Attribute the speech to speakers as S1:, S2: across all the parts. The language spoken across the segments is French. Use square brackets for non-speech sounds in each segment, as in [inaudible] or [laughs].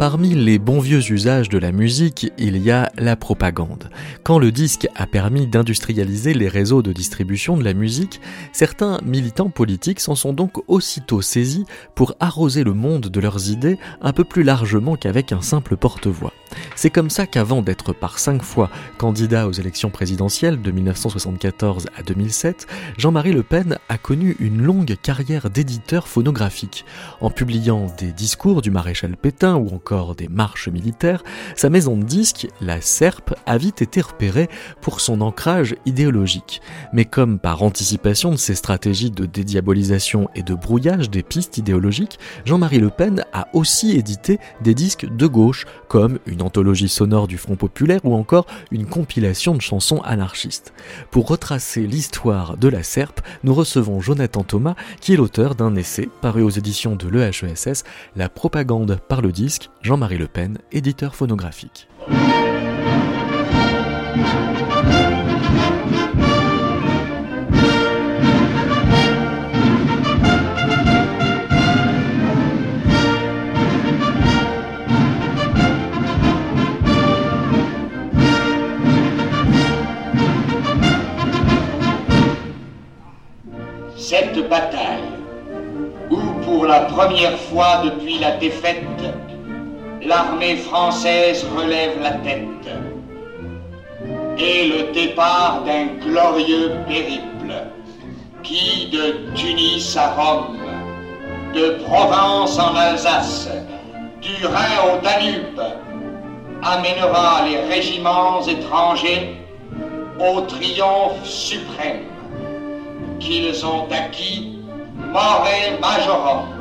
S1: Parmi les bons vieux usages de la musique, il y a la propagande. Quand le disque a permis d'industrialiser les réseaux de distribution de la musique, certains militants politiques s'en sont donc aussitôt saisis pour arroser le monde de leurs idées un peu plus largement qu'avec un simple porte-voix. C'est comme ça qu'avant d'être par cinq fois candidat aux élections présidentielles de 1974 à 2007, Jean-Marie Le Pen a connu une longue carrière d'éditeur phonographique. En publiant des discours du maréchal Pétain ou encore des marches militaires, sa maison de disques, la SERP, a vite été repérée pour son ancrage idéologique. Mais comme par anticipation de ses stratégies de dédiabolisation et de brouillage des pistes idéologiques, Jean-Marie Le Pen a aussi édité des disques de gauche, comme une anthologie sonore du Front populaire ou encore une compilation de chansons anarchistes. Pour retracer l'histoire de la SERP, nous recevons Jonathan Thomas, qui est l'auteur d'un essai paru aux éditions de l'EHESS, La propagande par le disque, Jean-Marie Le Pen, éditeur phonographique.
S2: cette bataille, où pour la première fois depuis la défaite, l'armée française relève la tête, et le départ d'un glorieux périple qui, de Tunis à Rome, de Provence en Alsace, du Rhin au Danube, amènera les régiments étrangers au triomphe suprême qu'ils ont acquis mort majorum.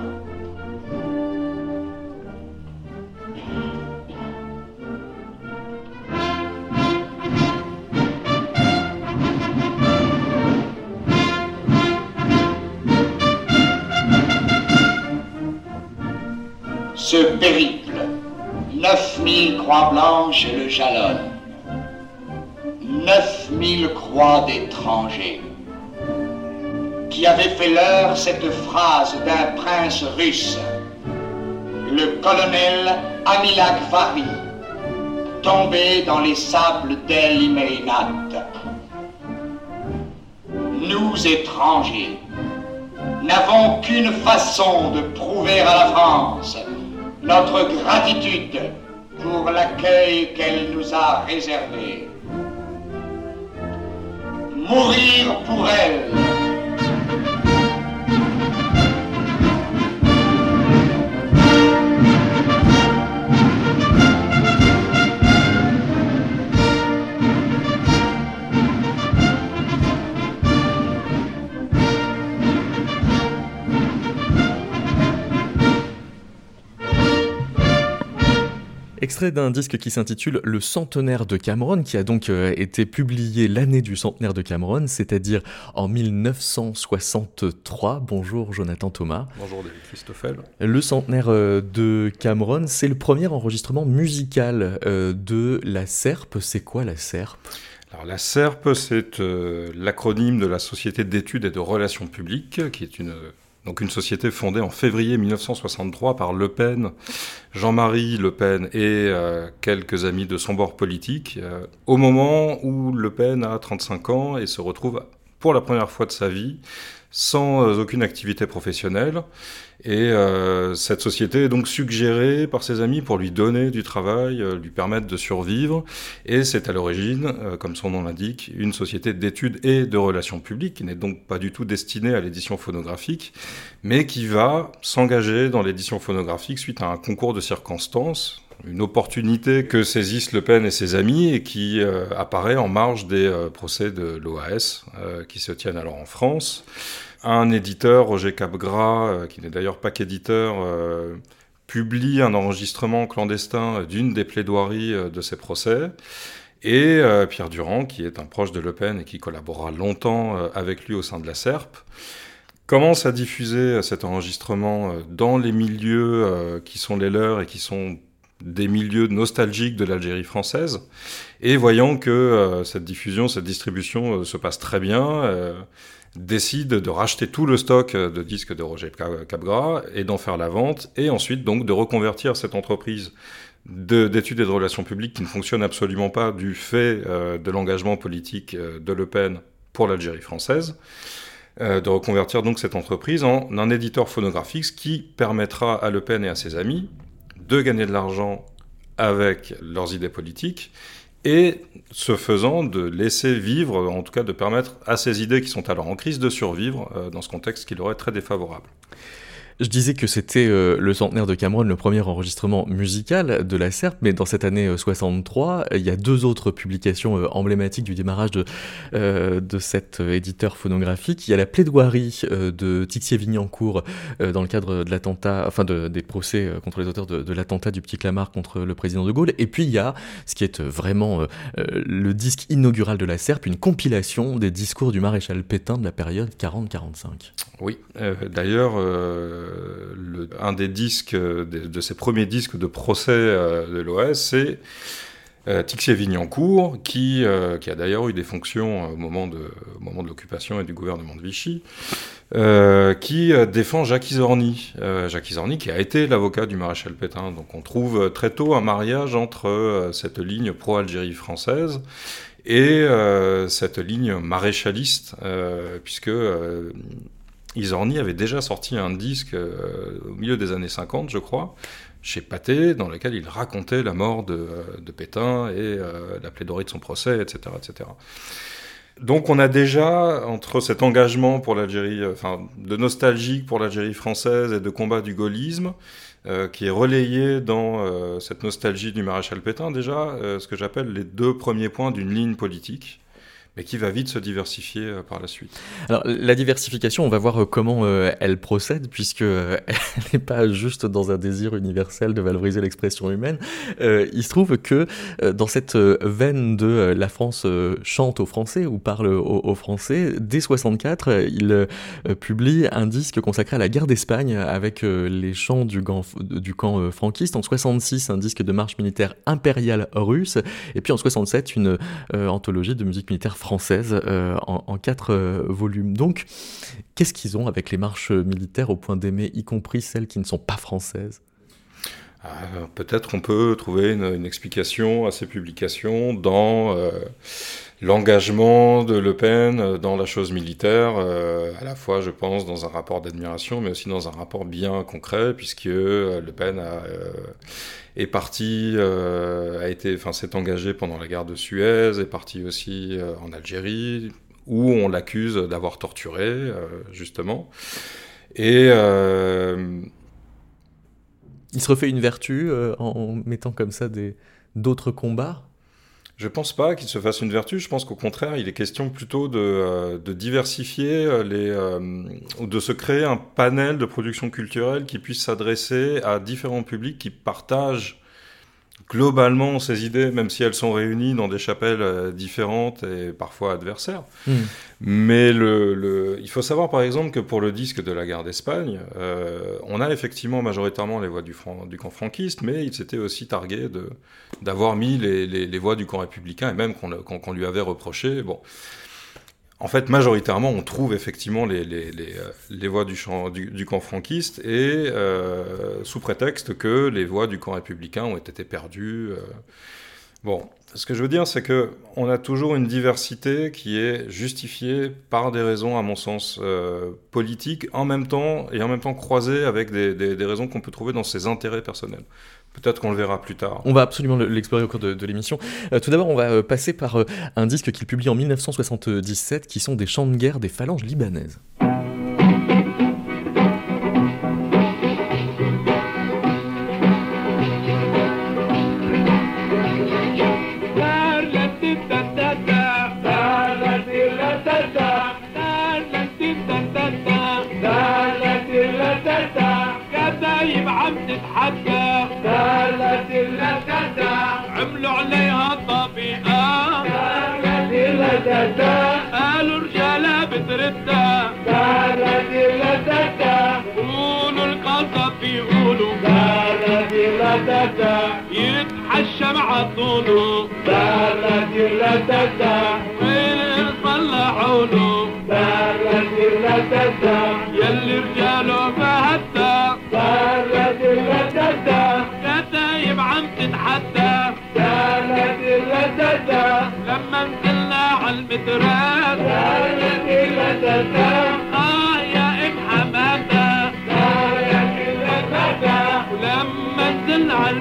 S2: Ce périple, 9000 croix blanches le jalonnent. 9000 croix d'étrangers. Qui avait fait l'heure cette phrase d'un prince russe, le colonel Amilak Vari, tombé dans les sables d'El Nous, étrangers, n'avons qu'une façon de prouver à la France notre gratitude pour l'accueil qu'elle nous a réservé. Mourir pour elle
S1: Extrait d'un disque qui s'intitule Le centenaire de Cameron, qui a donc euh, été publié l'année du centenaire de Cameron, c'est-à-dire en 1963. Bonjour Jonathan Thomas.
S3: Bonjour David Christoffel.
S1: Le centenaire euh, de Cameron, c'est le premier enregistrement musical euh, de la SERP. C'est quoi la SERP
S3: alors la SERP, c'est l'acronyme de la Société d'études et de relations publiques, qui est une donc une société fondée en février 1963 par Le Pen, Jean-Marie Le Pen et euh, quelques amis de son bord politique, euh, au moment où Le Pen a 35 ans et se retrouve pour la première fois de sa vie sans euh, aucune activité professionnelle. Et euh, cette société est donc suggérée par ses amis pour lui donner du travail, euh, lui permettre de survivre. Et c'est à l'origine, comme son nom l'indique, une société d'études et de relations publiques, qui n'est donc pas du tout destinée à l'édition phonographique, mais qui va s'engager dans l'édition phonographique suite à un concours de circonstances une opportunité que saisissent Le Pen et ses amis et qui euh, apparaît en marge des euh, procès de l'OAS euh, qui se tiennent alors en France. Un éditeur, Roger Capgras, qui n'est d'ailleurs pas qu'éditeur, publie un enregistrement clandestin d'une des plaidoiries de ces procès. Et Pierre Durand, qui est un proche de Le Pen et qui collaborera longtemps avec lui au sein de la SERP, commence à diffuser cet enregistrement dans les milieux qui sont les leurs et qui sont des milieux nostalgiques de l'Algérie française. Et voyant que cette diffusion, cette distribution se passe très bien, décide de racheter tout le stock de disques de Roger Capgras et d'en faire la vente, et ensuite donc de reconvertir cette entreprise d'études et de relations publiques qui ne fonctionne absolument pas du fait euh, de l'engagement politique euh, de Le Pen pour l'Algérie française, euh, de reconvertir donc cette entreprise en un éditeur phonographique, ce qui permettra à Le Pen et à ses amis de gagner de l'argent avec leurs idées politiques et ce faisant de laisser vivre, en tout cas de permettre à ces idées qui sont alors en crise de survivre dans ce contexte qui leur est très défavorable.
S1: Je disais que c'était euh, le centenaire de Cameron, le premier enregistrement musical de la SERP, mais dans cette année 63, euh, il y a deux autres publications euh, emblématiques du démarrage de, de cet éditeur phonographique. Il y a la plaidoirie de Tixier-Vignancourt dans le cadre de l'attentat, enfin de, des procès contre les auteurs de, l'attentat du Petit Clamart contre le président de Gaulle. Et puis il y a ce qui est vraiment le disque inaugural de la SERP, une compilation des discours du maréchal Pétain de la période 40-45.
S3: Oui, d'ailleurs le, un des disques, de, ses premiers disques de procès euh, de l'OS, c'est euh, Tixier-Vignancourt, qui, euh, qui a d'ailleurs eu des fonctions au moment de, l'occupation et du gouvernement de Vichy, qui défend Jacques Isorni. Jacques Isorni qui a été l'avocat du maréchal Pétain. Donc on trouve très tôt un mariage entre cette ligne pro-Algérie française et cette ligne maréchaliste, puisque Isorni avait déjà sorti un disque euh, au milieu des années 50, je crois, chez Pathé, dans lequel il racontait la mort de, euh, Pétain et euh, la plaidoirie de son procès, etc., etc. Donc on a déjà, entre cet engagement pour l'Algérie, enfin de nostalgie pour l'Algérie française et de combat du gaullisme, qui est relayé dans cette nostalgie du maréchal Pétain, déjà ce que j'appelle les deux premiers points d'une ligne politique mais qui va vite se diversifier euh, par la suite.
S1: Alors la diversification, on va voir euh, comment euh, elle procède, puisque [laughs] elle n'est pas juste dans un désir universel de valoriser l'expression humaine. il se trouve que dans cette veine de la France chante aux Français ou parle aux, Français, dès 64, il publie un disque consacré à la guerre d'Espagne avec les chants du, camp franquiste. En 66, un disque de marche militaire impériale russe, et puis en 67, une anthologie de musique militaire française euh, en, quatre euh, volumes. Donc, qu'est-ce qu'ils ont avec les marches militaires au point d'aimer, y compris celles qui ne sont pas françaises?
S3: Ah, Peut-être qu'on peut trouver une, explication à ces publications dans euh, l'engagement de Le Pen dans la chose militaire, à la fois, je pense, dans un rapport d'admiration, mais aussi dans un rapport bien concret, puisque Le Pen a est parti, euh, été, enfin, s'est engagé pendant la guerre de Suez, est parti aussi euh, en Algérie, où on l'accuse d'avoir torturé, euh, justement. Et
S1: il se refait une vertu en mettant comme ça d'autres combats?
S3: Je pense pas qu'il se fasse une vertu. Je pense qu'au contraire, il est question plutôt de, euh, diversifier euh, les, euh, ou de se créer un panel de production culturelle qui puisse s'adresser à différents publics qui partagent globalement ces idées, même si elles sont réunies dans des chapelles euh, différentes et parfois adversaires. Hmm. Mais le, il faut savoir par exemple que pour le disque de la guerre d'Espagne, euh, on a effectivement majoritairement les voix du, du camp franquiste, mais il s'était aussi targué d'avoir mis les, les, voix du camp républicain et même qu'on lui avait reproché. Bon, en fait, majoritairement, on trouve effectivement les, les, les, euh, les voix du, camp franquiste et euh, sous prétexte que les voix du camp républicain ont été perdues. Euh. Bon, ce que je veux dire, c'est que on a toujours une diversité qui est justifiée par des raisons, à mon sens, politiques, en même temps et en même temps croisées avec des, des, des raisons qu'on peut trouver dans ses intérêts personnels. Peut-être qu'on le verra plus tard.
S1: On va absolument l'explorer au cours de, l'émission. Euh, tout d'abord, on va euh, passer par euh, un disque qu'il publie en 1977 qui sont des chants de guerre des phalanges libanaises.
S4: تتا يتحشم عطوله تاتا تلا تتا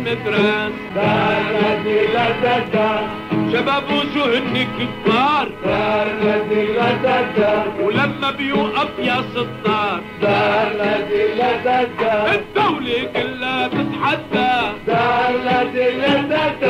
S4: مبران دار الذي لا تدار شباب وجهن كبار. دار الذي لا تدار ولما بيوقف يا ستار دار الذي لا تدار الدولة كلها بتحدى. دار الذي لا تدار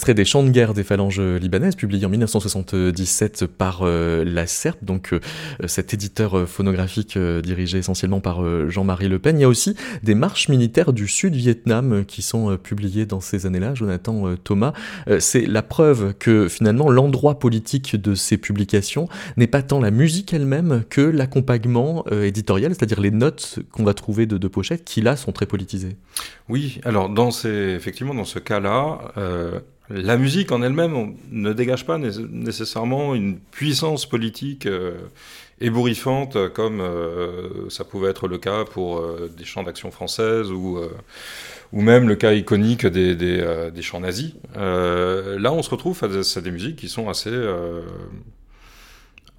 S1: Extrait des chants de guerre des phalanges libanaises, publié en 1977 par euh, la SERP, donc euh, cet éditeur euh, phonographique euh, dirigé essentiellement par euh, Jean-Marie Le Pen. Il y a aussi des marches militaires du Sud-Vietnam euh, qui sont euh, publiées dans ces années-là, Jonathan euh, Thomas. Euh, C'est la preuve que finalement l'endroit politique de ces publications n'est pas tant la musique elle-même que l'accompagnement euh, éditorial, c'est-à-dire les notes qu'on va trouver de, de pochettes qui là sont très politisées.
S3: Oui, alors dans ces, effectivement, dans ce cas-là, euh, la musique en elle-même ne dégage pas né- nécessairement une puissance politique euh, ébouriffante euh, comme euh, ça pouvait être le cas pour euh, des chants d'action française ou, ou même le cas iconique des, des, des chants nazis. Là, on se retrouve face à des musiques qui sont assez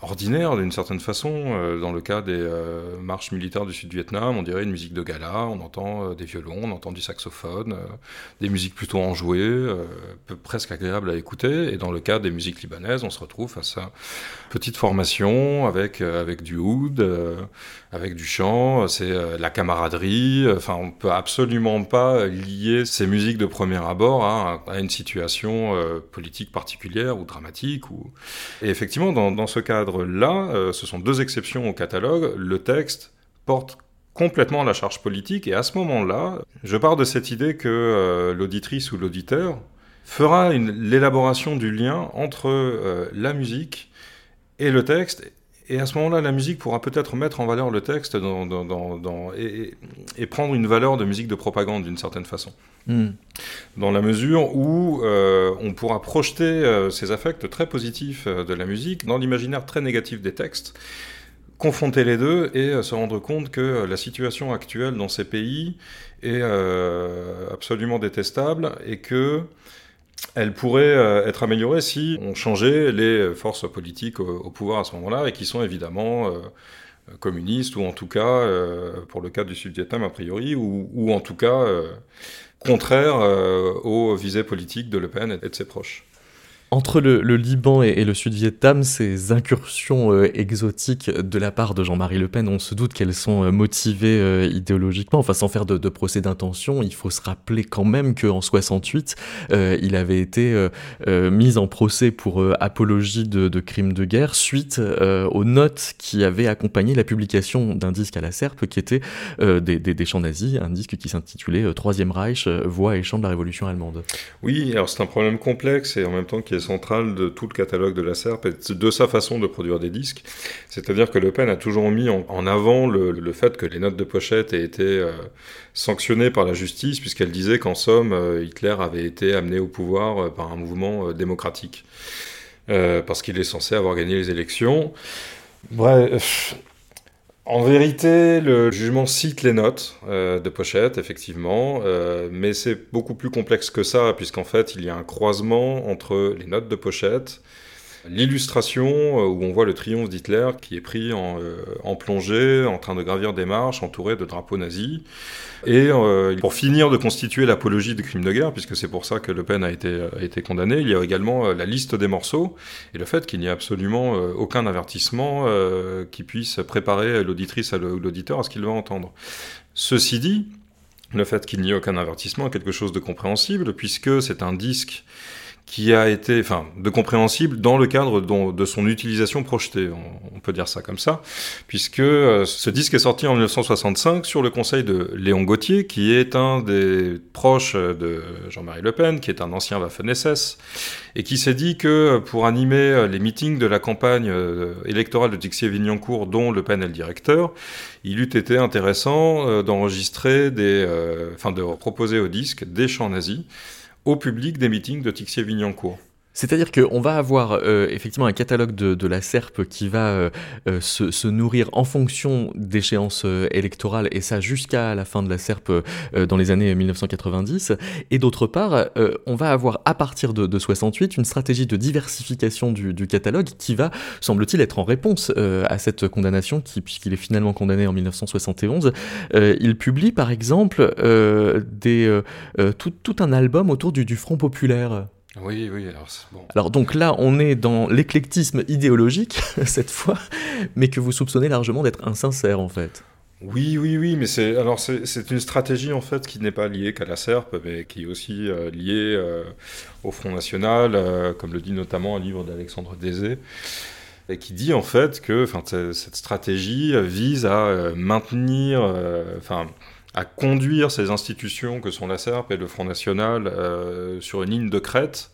S3: ordinaires d'une certaine façon. Euh, dans le cas des euh, marches militaires du Sud-Vietnam, on dirait une musique de gala, on entend euh, des violons, on entend du saxophone, euh, des musiques plutôt enjouées, euh, peu- presque agréables à écouter. Et dans le cas des musiques libanaises, on se retrouve face à petite formation avec, avec du oud, avec du chant, c'est euh, la camaraderie. Enfin, on peut absolument pas lier ces musiques de premier abord à, à une situation euh, politique particulière ou dramatique. Et effectivement, dans, ce cadre-là, euh, ce sont deux exceptions au catalogue. Le texte porte complètement la charge politique et à ce moment-là, je pars de cette idée que euh, l'auditrice ou l'auditeur fera l'élaboration du lien entre euh, la musique et le texte et à ce moment-là, la musique pourra peut-être mettre en valeur le texte dans, dans- dans- dans- et, prendre une valeur de musique de propagande d'une certaine façon.
S1: Hmm.
S3: Dans la mesure où euh, on pourra projeter euh, ces affects très positifs euh, de la musique dans l'imaginaire très négatif des textes, confronter les deux et se rendre compte que la situation actuelle dans ces pays est absolument détestable et que elle pourrait euh, être améliorée si on changeait les forces politiques au, pouvoir à ce moment-là et qui sont évidemment euh, communistes ou en tout cas, euh, pour le cas du Sud-Vietnam a priori, ou, en tout cas contraires aux visées politiques de Le Pen et de ses proches.
S1: Entre le, le Liban et, le Sud-Vietnam, ces incursions euh, exotiques de la part de Jean-Marie Le Pen, on se doute qu'elles sont euh, motivées euh, idéologiquement, enfin sans faire de, de procès d'intention. Il faut se rappeler quand même qu'en 68, euh, il avait été mis en procès pour apologie de, de crimes de guerre suite aux notes qui avaient accompagné la publication d'un disque à la SERP qui était des, des, des chants nazis, un disque qui s'intitulait Troisième Reich, voix et chants de la Révolution allemande.
S3: Oui, alors c'est un problème complexe et en même temps qui est central de tout le catalogue de la SERP et de sa façon de produire des disques. C'est-à-dire que Le Pen a toujours mis en, avant le, fait que les notes de pochette aient été euh, sanctionnées par la justice, puisqu'elle disait qu'en somme, euh, Hitler avait été amené au pouvoir euh, par un mouvement démocratique. Parce qu'il est censé avoir gagné les élections. Bref. En vérité, le jugement cite les notes euh, de pochette, effectivement, euh, mais c'est beaucoup plus complexe que ça, puisqu'en fait, il y a un croisement entre les notes de pochette, l'illustration euh, où on voit le triomphe d'Hitler qui est pris en, euh, en, plongée, en train de gravir des marches, entouré de drapeaux nazis, et euh, pour finir de constituer l'apologie de crimes de guerre, puisque c'est pour ça que Le Pen a été, a été condamné, il y a également la liste des morceaux, et le fait qu'il n'y a absolument aucun avertissement qui puisse préparer l'auditrice ou l'auditeur à ce qu'il va entendre. Ceci dit, le fait qu'il n'y ait aucun avertissement est quelque chose de compréhensible, puisque c'est un disque qui a été, enfin, de compréhensible dans le cadre de son utilisation projetée, on, peut dire ça comme ça, puisque euh, ce disque est sorti en 1965 sur le conseil de Léon Gauthier, qui est un des proches de Jean-Marie Le Pen, qui est un ancien Waffen-SS, et qui s'est dit que pour animer les meetings de la campagne euh, électorale de Tixier-Vignancourt, dont Le Pen est le directeur, il eût été intéressant euh, d'enregistrer des, enfin, de proposer au disque des chants nazis au public des meetings de Tixier-Vignancourt.
S1: C'est-à-dire qu'on va avoir euh, effectivement un catalogue de, la SERP qui va euh, euh, se, nourrir en fonction d'échéances électorales, et ça jusqu'à la fin de la SERP euh, dans les années 1990. Et d'autre part, on va avoir à partir de, de 68 une stratégie de diversification du, catalogue qui va, semble-t-il, être en réponse à cette condamnation, qui, puisqu'il est finalement condamné en 1971. Euh, il publie par exemple des, tout, tout un album autour du, du Front populaire.
S3: Oui, oui, alors bon.
S1: Alors donc là, on est dans l'éclectisme idéologique, [laughs] cette fois, mais que vous soupçonnez largement d'être insincère en fait.
S3: Oui, oui, oui, mais c'est alors c'est une stratégie en fait qui n'est pas liée qu'à la SERP, mais qui est aussi euh, liée euh, au Front National, euh, comme le dit notamment un livre d'Alexandre Désé, et qui dit en fait que cette stratégie vise à maintenir, enfin à conduire ces institutions que sont la SERP et le Front National euh, sur une ligne de crête,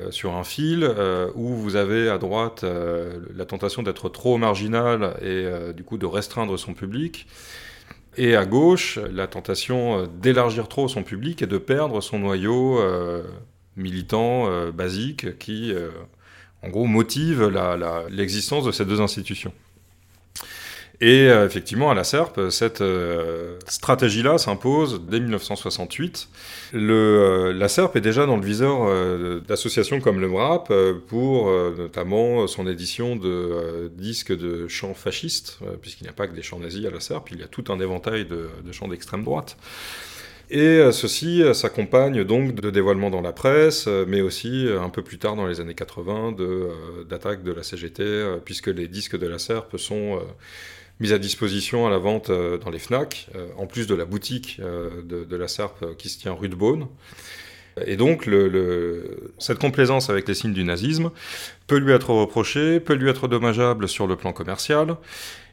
S3: euh, sur un fil, euh, où vous avez à droite la tentation d'être trop marginal et du coup de restreindre son public, et à gauche la tentation d'élargir trop son public et de perdre son noyau militant basique qui, en gros, motive l'existence de ces deux institutions. Et euh, effectivement, à la SERP, cette euh, stratégie-là s'impose dès 1968. Le, euh, la SERP est déjà dans le viseur d'associations comme le MRAP pour notamment son édition de disques de chants fascistes, puisqu'il n'y a pas que des chants nazis à la SERP, il y a tout un éventail de, de chants d'extrême droite. Et ceci s'accompagne donc de dévoilements dans la presse, mais aussi un peu plus tard dans les années 80 de, euh, d'attaques de la CGT, puisque les disques de la SERP sont euh, mis à disposition à la vente euh, dans les FNAC, euh, en plus de la boutique euh, de, la euh, qui se tient rue de Beaune. Et donc, cette complaisance avec les signes du nazisme peut lui être reprochée, peut lui être dommageable sur le plan commercial,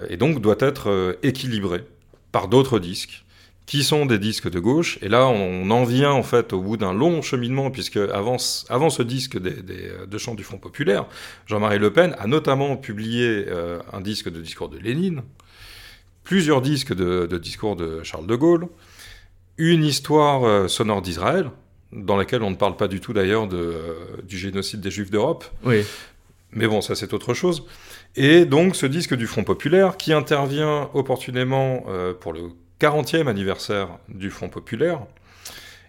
S3: et donc doit être équilibrée par d'autres disques qui sont des disques de gauche. Et là, on en vient en fait au bout d'un long cheminement, puisque avant, ce- avant ce disque des, des, de chants du Front populaire, Jean-Marie Le Pen a notamment publié euh, un disque de discours de Lénine, plusieurs disques de, de discours de Charles de Gaulle, une histoire euh, sonore d'Israël, dans laquelle on ne parle pas du tout d'ailleurs de, euh, du génocide des Juifs d'Europe,
S1: Oui.
S3: mais bon, ça c'est autre chose. Et donc ce disque du Front Populaire qui intervient opportunément pour le 40e anniversaire du Front Populaire,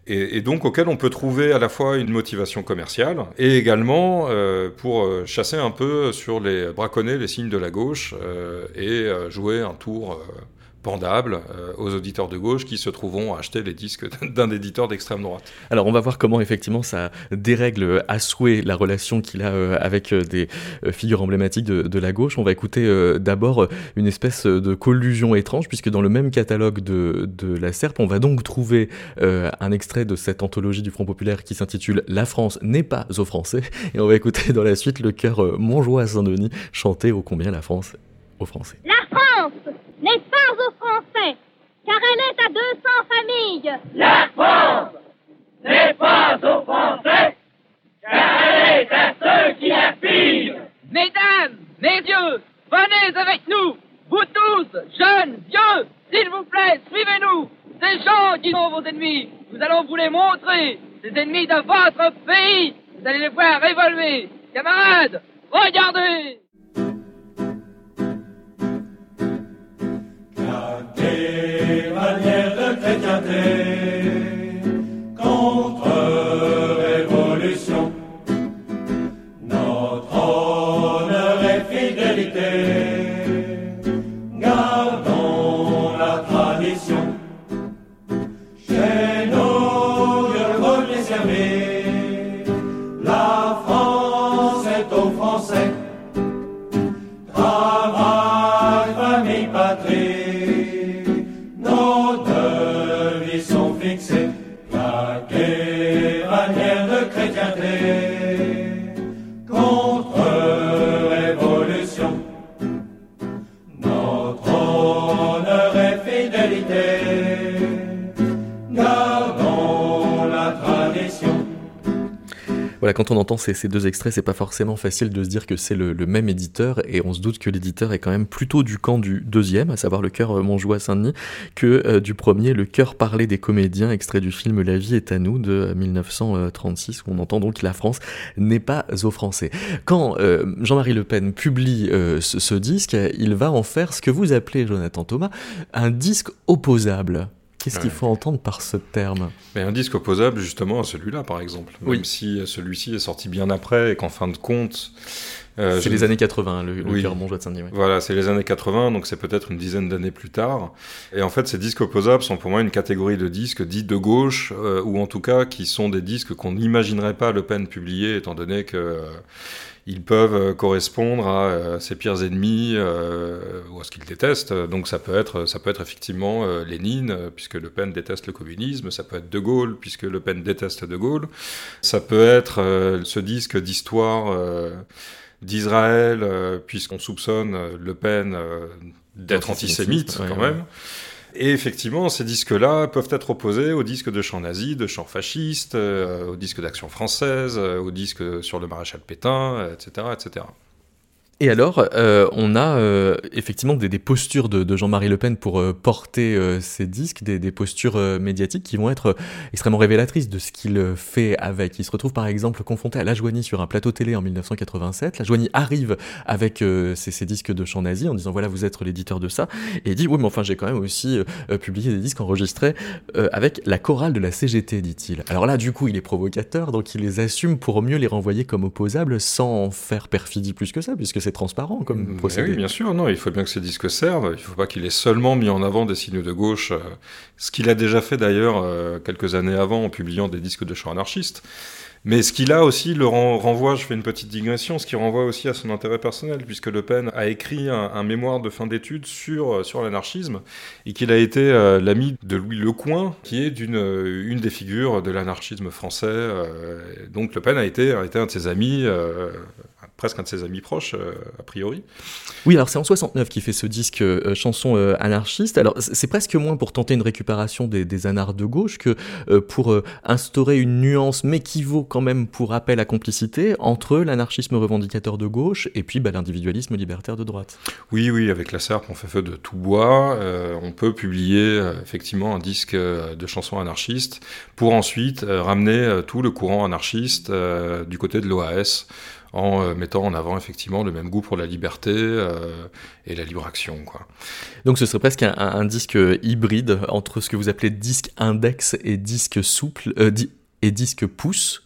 S3: et, donc auquel on peut trouver à la fois une motivation commerciale et également euh, pour euh, chasser un peu sur les braconner les signes de la gauche euh, et jouer un tour pendable euh, aux auditeurs de gauche qui se trouveront à acheter les disques d'un éditeur d'extrême droite.
S1: Alors on va voir comment effectivement ça dérègle à souhait la relation qu'il a euh, avec euh, des euh, figures emblématiques de, de la gauche. On va écouter euh, d'abord euh, une espèce de collusion étrange puisque dans le même catalogue de, de la SERP, on va donc trouver euh, un extrait de cette anthologie du Front Populaire qui s'intitule La France n'est pas aux Français et on va écouter dans la suite le chœur euh, Montjoie à Saint-Denis chanter ô combien la France aux Français.
S5: La France n'est pas aux Français, car elle est à 200 familles.
S6: Ces, ces
S1: deux extraits, c'est pas forcément facile de se dire que c'est le, même éditeur, et on se doute que l'éditeur est quand même plutôt du camp du deuxième, à savoir le chœur euh, Montjoie Saint-Denis, que euh, du premier, le chœur parlé des comédiens, extrait du film La vie est à nous de 1936, où on entend donc la France n'est pas aux Français. Quand euh, Jean-Marie Le Pen publie euh, ce disque, il va en faire ce que vous appelez, Jonathan Thomas, un disque opposable. Qu'est-ce qu'il faut entendre par ce terme
S3: Mais un disque opposable justement à celui-là, par exemple. Même
S1: Oui.
S3: si celui-ci est sorti bien après et qu'en fin de compte. Euh,
S1: C'est les années 80, le, le
S3: Oui.
S1: chœur Montjoie de Saint-Denis. ouais.
S3: Voilà, c'est les années 80, donc c'est peut-être une dizaine d'années plus tard. Et en fait, ces disques opposables sont pour moi une catégorie de disques dits de gauche, euh, ou en tout cas qui sont des disques qu'on n'imaginerait pas Le Pen publier, étant donné que euh, ils peuvent euh, correspondre à euh, ses pires ennemis euh, ou à ce qu'il déteste. Donc ça peut être, ça peut être effectivement euh, Lénine, puisque Le Pen déteste le communisme. Ça peut être De Gaulle, puisque Le Pen déteste De Gaulle. Ça peut être euh, ce disque d'histoire euh, d'Israël, euh, puisqu'on soupçonne euh, Le Pen euh, d'être antisémite quand
S1: ouais.
S3: même. Et effectivement, ces disques-là peuvent être opposés aux disques de chants nazis, de chants fascistes, euh, aux disques d'action française, euh, aux disques sur le maréchal Pétain, euh, etc., etc.
S1: Et alors, euh, on a euh, effectivement des, des postures de, de Jean-Marie Le Pen pour euh, porter euh, ces disques, des, des postures euh, médiatiques qui vont être euh, extrêmement révélatrices de ce qu'il euh, fait avec. Il se retrouve par exemple confronté à La Joigny sur un plateau télé en 1987. La Joigny arrive avec euh, ses, ses disques de chants nazis en disant voilà vous êtes l'éditeur de ça et il dit oui mais enfin j'ai quand même aussi euh, publié des disques enregistrés euh, avec la chorale de la CGT dit-il. Alors là du coup il est provocateur donc il les assume pour mieux les renvoyer comme opposables sans faire perfidie plus que ça puisque c'est transparent comme procédé.
S3: oui, bien sûr, non, il faut bien que ces disques servent. Il ne faut pas qu'il ait seulement mis en avant des signes de gauche, euh, ce qu'il a déjà fait d'ailleurs euh, quelques années avant en publiant des disques de chants anarchistes. Mais ce qu'il a aussi le ren- renvoie, je fais une petite digression, ce qui renvoie aussi à son intérêt personnel, puisque Le Pen a écrit un, un mémoire de fin d'études sur, euh, sur l'anarchisme, et qu'il a été euh, l'ami de Louis Lecoing, qui est d'une, euh, une des figures de l'anarchisme français. donc Le Pen a été, a été un de ses amis, presque un de ses amis proches, euh, a priori.
S1: Oui, alors c'est en 69 qu'il fait ce disque euh, chanson euh, anarchiste. Alors c'est presque moins pour tenter une récupération des, des anards de gauche que euh, pour euh, instaurer une nuance, mais qui vaut quand même pour appel à complicité entre l'anarchisme revendicateur de gauche et puis bah, l'individualisme libertaire de droite.
S3: Oui, oui, avec la SERP, on fait feu de tout bois. Euh, on peut publier euh, effectivement un disque euh, de chansons anarchistes pour ensuite euh, ramener euh, tout le courant anarchiste euh, du côté de l'OAS en euh, mettant en avant effectivement le même goût pour la liberté euh, et la libre action. Quoi.
S1: Donc ce serait presque un, disque hybride entre ce que vous appelez disque index et disque souple euh, et disque pouce.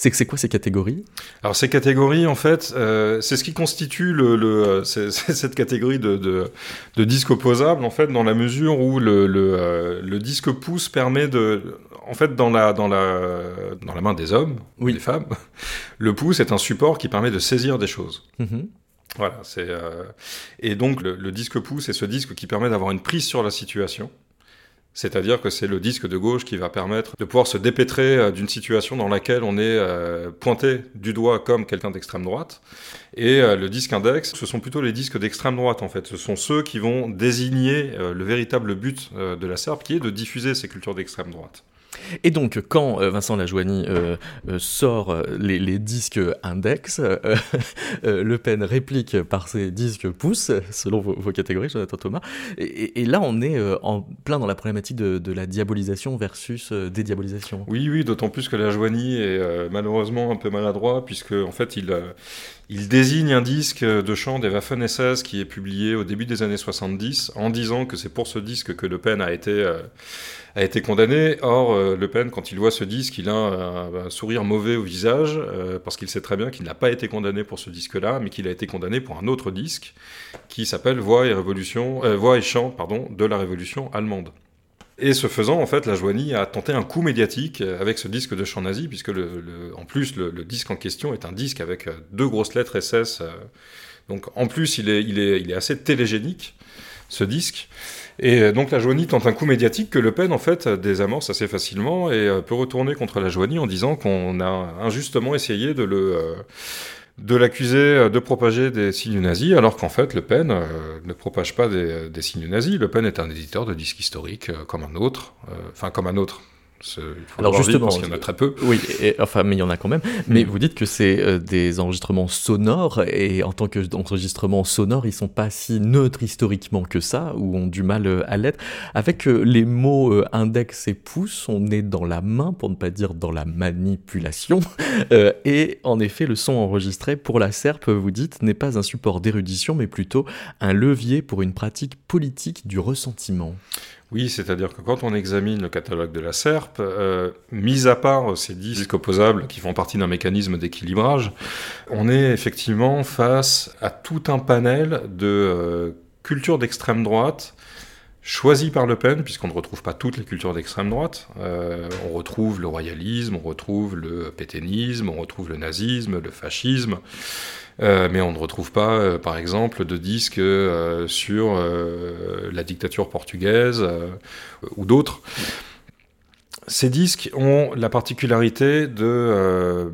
S1: C'est que c'est quoi ces catégories?
S3: Alors ces catégories, en fait, euh, c'est ce qui constitue le, le, euh, c'est- [laughs] c'est cette catégorie de, de, de disque opposable, en fait, dans la mesure où le, le, euh, le disque pouce permet de, en fait, dans la, dans la, dans la main des hommes,
S1: Oui.
S3: des femmes, [laughs] le pouce est un support qui permet de saisir des choses.
S1: Mhm.
S3: Voilà, c'est euh, et donc le, le disque pouce est ce disque qui permet d'avoir une prise sur la situation. C'est-à-dire que c'est le disque de gauche qui va permettre de pouvoir se dépêtrer euh, d'une situation dans laquelle on est euh, pointé du doigt comme quelqu'un d'extrême droite. Et euh, le disque index, ce sont plutôt les disques d'extrême droite en fait. Ce sont ceux qui vont désigner le véritable but de la SERP, qui est de diffuser ces cultures d'extrême droite.
S1: Et donc, quand euh, Vincent Lajoigny euh, euh, sort les, disques index, [laughs] Le Pen réplique par ses disques pouces, selon vos, vos catégories, Jonathan Thomas. Et, là, on est en plein dans la problématique de, la diabolisation versus dédiabolisation.
S3: Oui, oui, d'autant plus que la Joigny est malheureusement un peu maladroit, puisque en fait il, désigne un disque de chant des Waffen-SS qui est publié au début des années 70, en disant que c'est pour ce disque que Le Pen a été, a été condamné. Or, euh, Le Pen, quand il voit ce disque, il a un, sourire mauvais au visage, euh, parce qu'il sait très bien qu'il n'a pas été condamné pour ce disque-là, mais qu'il a été condamné pour un autre disque qui s'appelle Voix et, Révolution, euh, Voix et chant pardon, de la Révolution allemande. Et ce faisant, en fait, la Joanie a tenté un coup médiatique avec ce disque de chant nazi, puisque en plus, le, disque en question est un disque avec deux grosses lettres SS. donc, en plus, il est assez télégénique, ce disque. Et donc la Joanie tente un coup médiatique que Le Pen en fait désamorce assez facilement et peut retourner contre la Joanie en disant qu'on a injustement essayé de le de l'accuser de propager des signes nazis, alors qu'en fait, Le Pen ne propage pas des, des, signes nazis. Le Pen est un éditeur de disques historiques comme un autre, enfin comme un autre.
S1: Alors justement,
S3: parce qu'il y en a très peu.
S1: Oui, et, enfin, mais il y en a quand même. Mais vous dites que c'est euh, des enregistrements sonores, et en tant qu'enregistrements sonores, ils sont pas si neutres historiquement que ça, ou ont du mal euh, à l'être. Avec euh, les mots index et pouce, on est dans la main, pour ne pas dire dans la manipulation. [laughs] et en effet, le son enregistré pour la SERP, vous dites, n'est pas un support d'érudition, mais plutôt un levier pour une pratique politique du ressentiment.
S3: Oui, c'est-à-dire que quand on examine le catalogue de la SERP, euh, mis à part ces disques opposables qui font partie d'un mécanisme d'équilibrage, on est effectivement face à tout un panel de euh, cultures d'extrême droite choisies par Le Pen, puisqu'on ne retrouve pas toutes les cultures d'extrême droite. Euh, on retrouve le royalisme, on retrouve le pétainisme, on retrouve le nazisme, le fascisme. Euh, mais on ne retrouve pas, euh, par exemple, de disques euh, sur la dictature portugaise ou d'autres. Ces disques ont la particularité de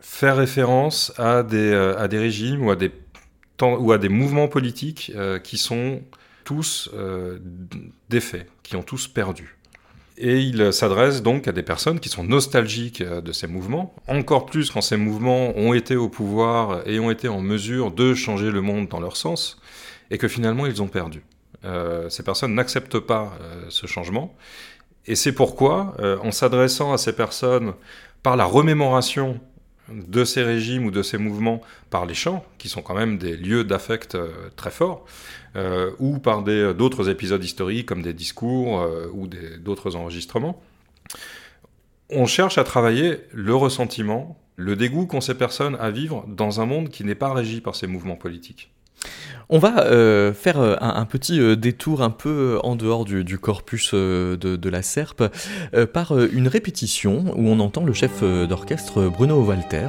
S3: faire référence à des, régimes ou à des, ou à des mouvements politiques qui sont tous défaits, qui ont tous perdu. Et il s'adresse donc à des personnes qui sont nostalgiques euh, de ces mouvements, encore plus quand ces mouvements ont été au pouvoir et ont été en mesure de changer le monde dans leur sens, et que finalement ils ont perdu. Euh, ces personnes n'acceptent pas euh, ce changement, et c'est pourquoi, en s'adressant à ces personnes par la remémoration de ces régimes ou de ces mouvements par les chants, qui sont quand même des lieux d'affect très forts, euh, ou par d'autres épisodes historiques comme des discours euh, ou d'autres enregistrements. On cherche à travailler le ressentiment, le dégoût qu'ont ces personnes à vivre dans un monde qui n'est pas régi par ces mouvements politiques.
S1: On va euh, faire un, petit détour un peu en dehors du, corpus de, la SERP par une répétition où on entend le chef d'orchestre Bruno Walter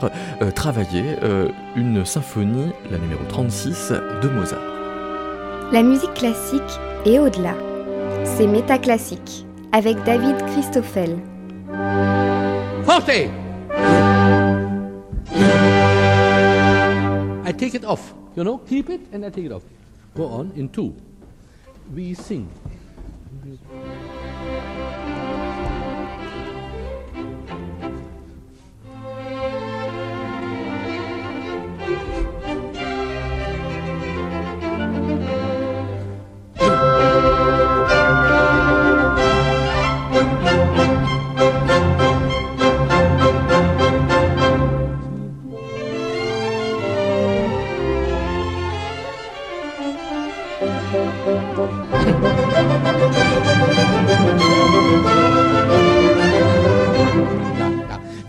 S1: travailler une symphonie, la numéro 36, de Mozart.
S7: La musique classique est au-delà. C'est métaclassique avec David Christoffel.
S8: Forte! I take it off, you know, keep it and I take it off. Go on in two. We sing.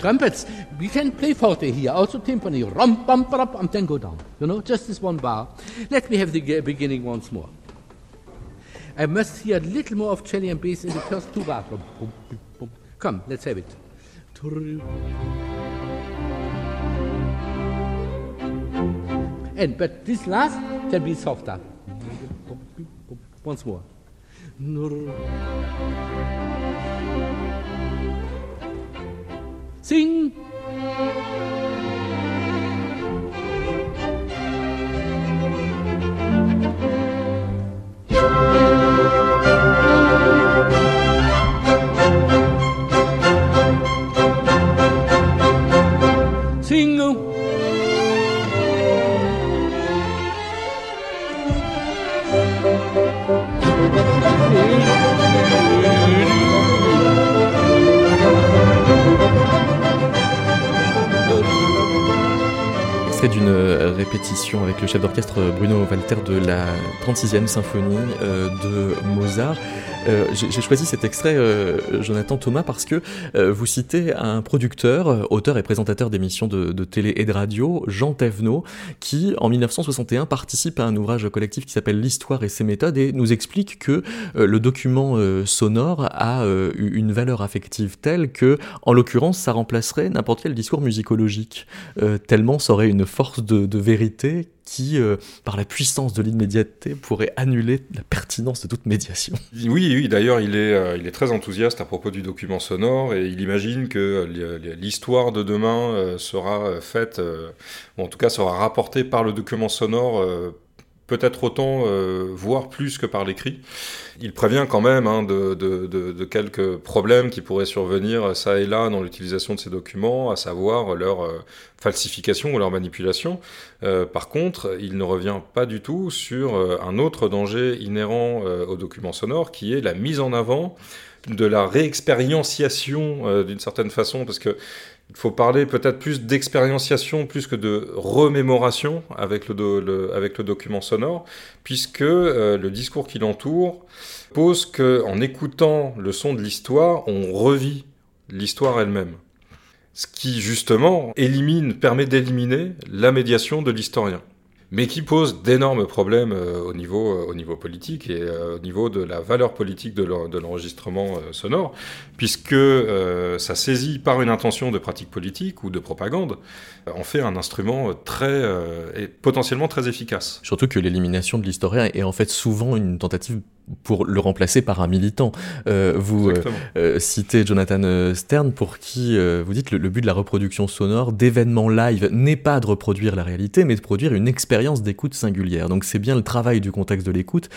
S8: Trumpets. We can play forte here, also timpani, rum, bum, bum, and then go down. You know, just this one bar. Let me have the beginning once more. I must hear a little more of cello and bass in the first two bars. Come, let's have it. And but this last can be softer. Once more. Sing!
S1: Se d'une euh, répétition avec le chef d'orchestre Bruno Walter de la 36e symphonie euh, de Mozart. Euh, j'ai choisi cet extrait, Jonathan Thomas, parce que vous citez un producteur, auteur et présentateur d'émissions de, télé et de radio, Jean Thévenot, qui en 1961 participe à un ouvrage collectif qui s'appelle L'histoire et ses méthodes et nous explique que le document sonore a une valeur affective telle que, en l'occurrence, ça remplacerait n'importe quel discours musicologique, tellement ça aurait une force de, vérité qui, euh, par la puissance de l'immédiateté, pourrait annuler la pertinence de toute médiation. [laughs]
S3: Oui, oui d'ailleurs, il, est, euh, il est très enthousiaste à propos du document sonore et il imagine que l'histoire de demain sera faite, en tout cas sera rapportée par le document sonore peut-être autant, euh, voire plus que par l'écrit. Il prévient quand même hein, de, de, de, de, quelques problèmes qui pourraient survenir ça et là dans l'utilisation de ces documents, à savoir leur euh, falsification ou leur manipulation. Euh, par contre, il ne revient pas du tout sur euh, un autre danger inhérent euh, aux documents sonores, qui est la mise en avant de la réexpérientiation d'une certaine façon, parce que il faut parler peut-être plus d'expérientiation plus que de remémoration avec le, document sonore, puisque euh, le discours qui l'entoure pose qu'en écoutant le son de l'histoire, on revit l'histoire elle-même. Ce qui justement élimine, permet d'éliminer la médiation de l'historien mais qui pose d'énormes problèmes euh, au, niveau, euh, au niveau politique et euh, au niveau de la valeur politique de l'enregistrement sonore, puisque ça saisit par une intention de pratique politique ou de propagande, en fait un instrument très et potentiellement très efficace.
S1: Surtout que l'élimination de l'historien est en fait souvent une tentative pour le remplacer par un militant. Euh, vous euh, euh, citez Jonathan Stern pour qui euh, vous dites le, le but de la reproduction sonore d'événements live n'est pas de reproduire la réalité, mais de produire une expérience d'écoute singulière. Donc c'est bien le travail du contexte de l'écoute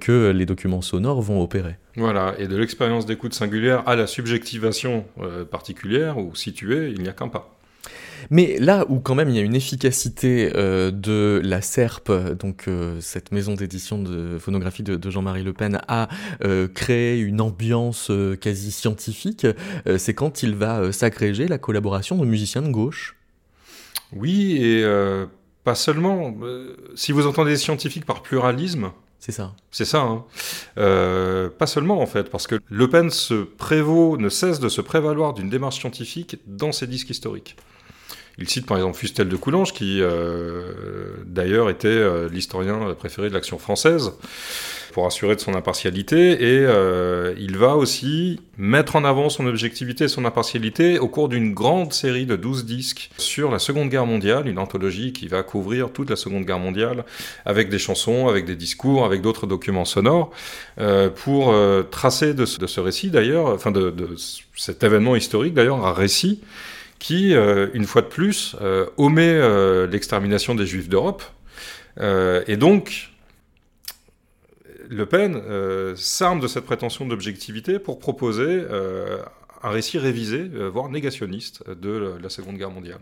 S1: que les documents sonores vont opérer.
S3: Voilà, et de l'expérience d'écoute singulière à la subjectivation particulière ou située, il n'y a qu'un pas.
S1: Mais là où quand même il y a une efficacité euh, de la SERP, donc euh, cette maison d'édition de phonographie de, de Jean-Marie Le Pen, à euh, créer une ambiance quasi scientifique, c'est quand il va s'agréger la collaboration de musiciens de gauche.
S3: Oui, et pas seulement. si vous entendez scientifique par pluralisme,
S1: c'est ça.
S3: C'est ça. Hein. Euh, pas seulement en fait, parce que Le Pen se prévaut, ne cesse de se prévaloir d'une démarche scientifique dans ses disques historiques. Il cite par exemple Fustel de Coulanges, qui euh, d'ailleurs était euh, l'historien préféré de l'action française, pour assurer de son impartialité, et euh, il va aussi mettre en avant son objectivité et son impartialité au cours d'une grande série de 12 disques sur la Seconde Guerre mondiale, une anthologie qui va couvrir toute la Seconde Guerre mondiale, avec des chansons, avec des discours, avec d'autres documents sonores, euh, pour euh, tracer de ce, de ce récit d'ailleurs, enfin de, de cet événement historique d'ailleurs, un récit qui, euh, une fois de plus, euh, omet euh, l'extermination des Juifs d'Europe. Et donc, Le Pen s'arme de cette prétention d'objectivité pour proposer un récit révisé, voire négationniste, de la Seconde Guerre mondiale.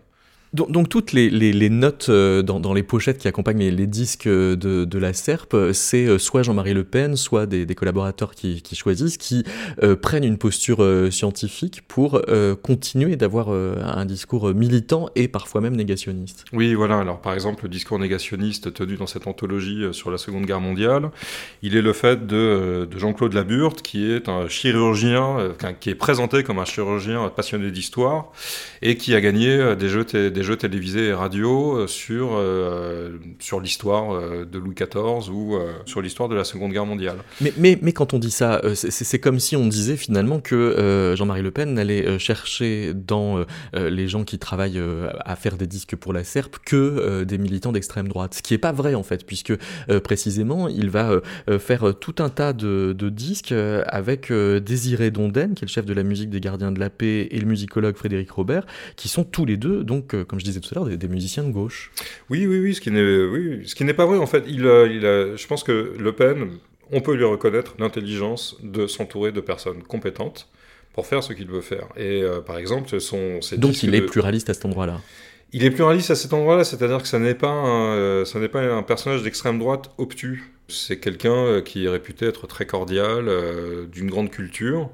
S1: Donc, donc, toutes les, notes euh, dans, les pochettes qui accompagnent les, disques de, de, la SERP, c'est euh, soit Jean-Marie Le Pen, soit des, collaborateurs qui, choisissent, qui euh, prennent une posture euh, scientifique pour euh, continuer d'avoir un discours militant et parfois même négationniste.
S3: Oui, voilà. Alors par exemple, le discours négationniste tenu dans cette anthologie sur la Seconde Guerre mondiale, il est le fait de, de Jean-Claude Laburte, qui est un chirurgien, qui est présenté comme un chirurgien passionné d'histoire et qui a gagné des jeux, jeux télévisés et radio sur, euh, sur l'histoire euh, de Louis XIV ou euh, sur l'histoire de la Seconde Guerre mondiale.
S1: Mais, mais, mais quand on dit ça, c'est comme si on disait finalement que Jean-Marie Le Pen allait chercher dans les gens qui travaillent à faire des disques pour la SERP que des militants d'extrême droite. Ce qui n'est pas vrai en fait, puisque précisément il va faire tout un tas de, de disques avec Désiré Donden, qui est le chef de la musique des Gardiens de la Paix, et le musicologue Frédéric Robert, qui sont tous les deux, donc, comme je disais tout à l'heure, des, des, musiciens de gauche.
S3: Oui, oui, oui, ce qui n'est, oui, ce qui n'est pas vrai en fait. Il, a, il a, je pense que Le Pen, on peut lui reconnaître l'intelligence de s'entourer de personnes compétentes pour faire ce qu'il veut faire. Et euh, par exemple, son,
S1: donc il est de... pluraliste à cet endroit-là.
S3: Il est pluraliste à cet endroit-là, c'est-à-dire que ça n'est pas un, euh, ça n'est pas un personnage d'extrême droite obtus. C'est quelqu'un euh, qui est réputé être très cordial, euh, d'une grande culture,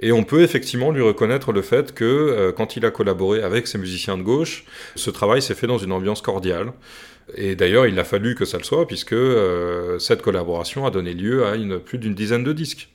S3: et on peut effectivement lui reconnaître le fait que euh, quand il a collaboré avec ses musiciens de gauche, ce travail s'est fait dans une ambiance cordiale. Et d'ailleurs, il a fallu que ça le soit, puisque cette collaboration a donné lieu à plus d'une dizaine de disques.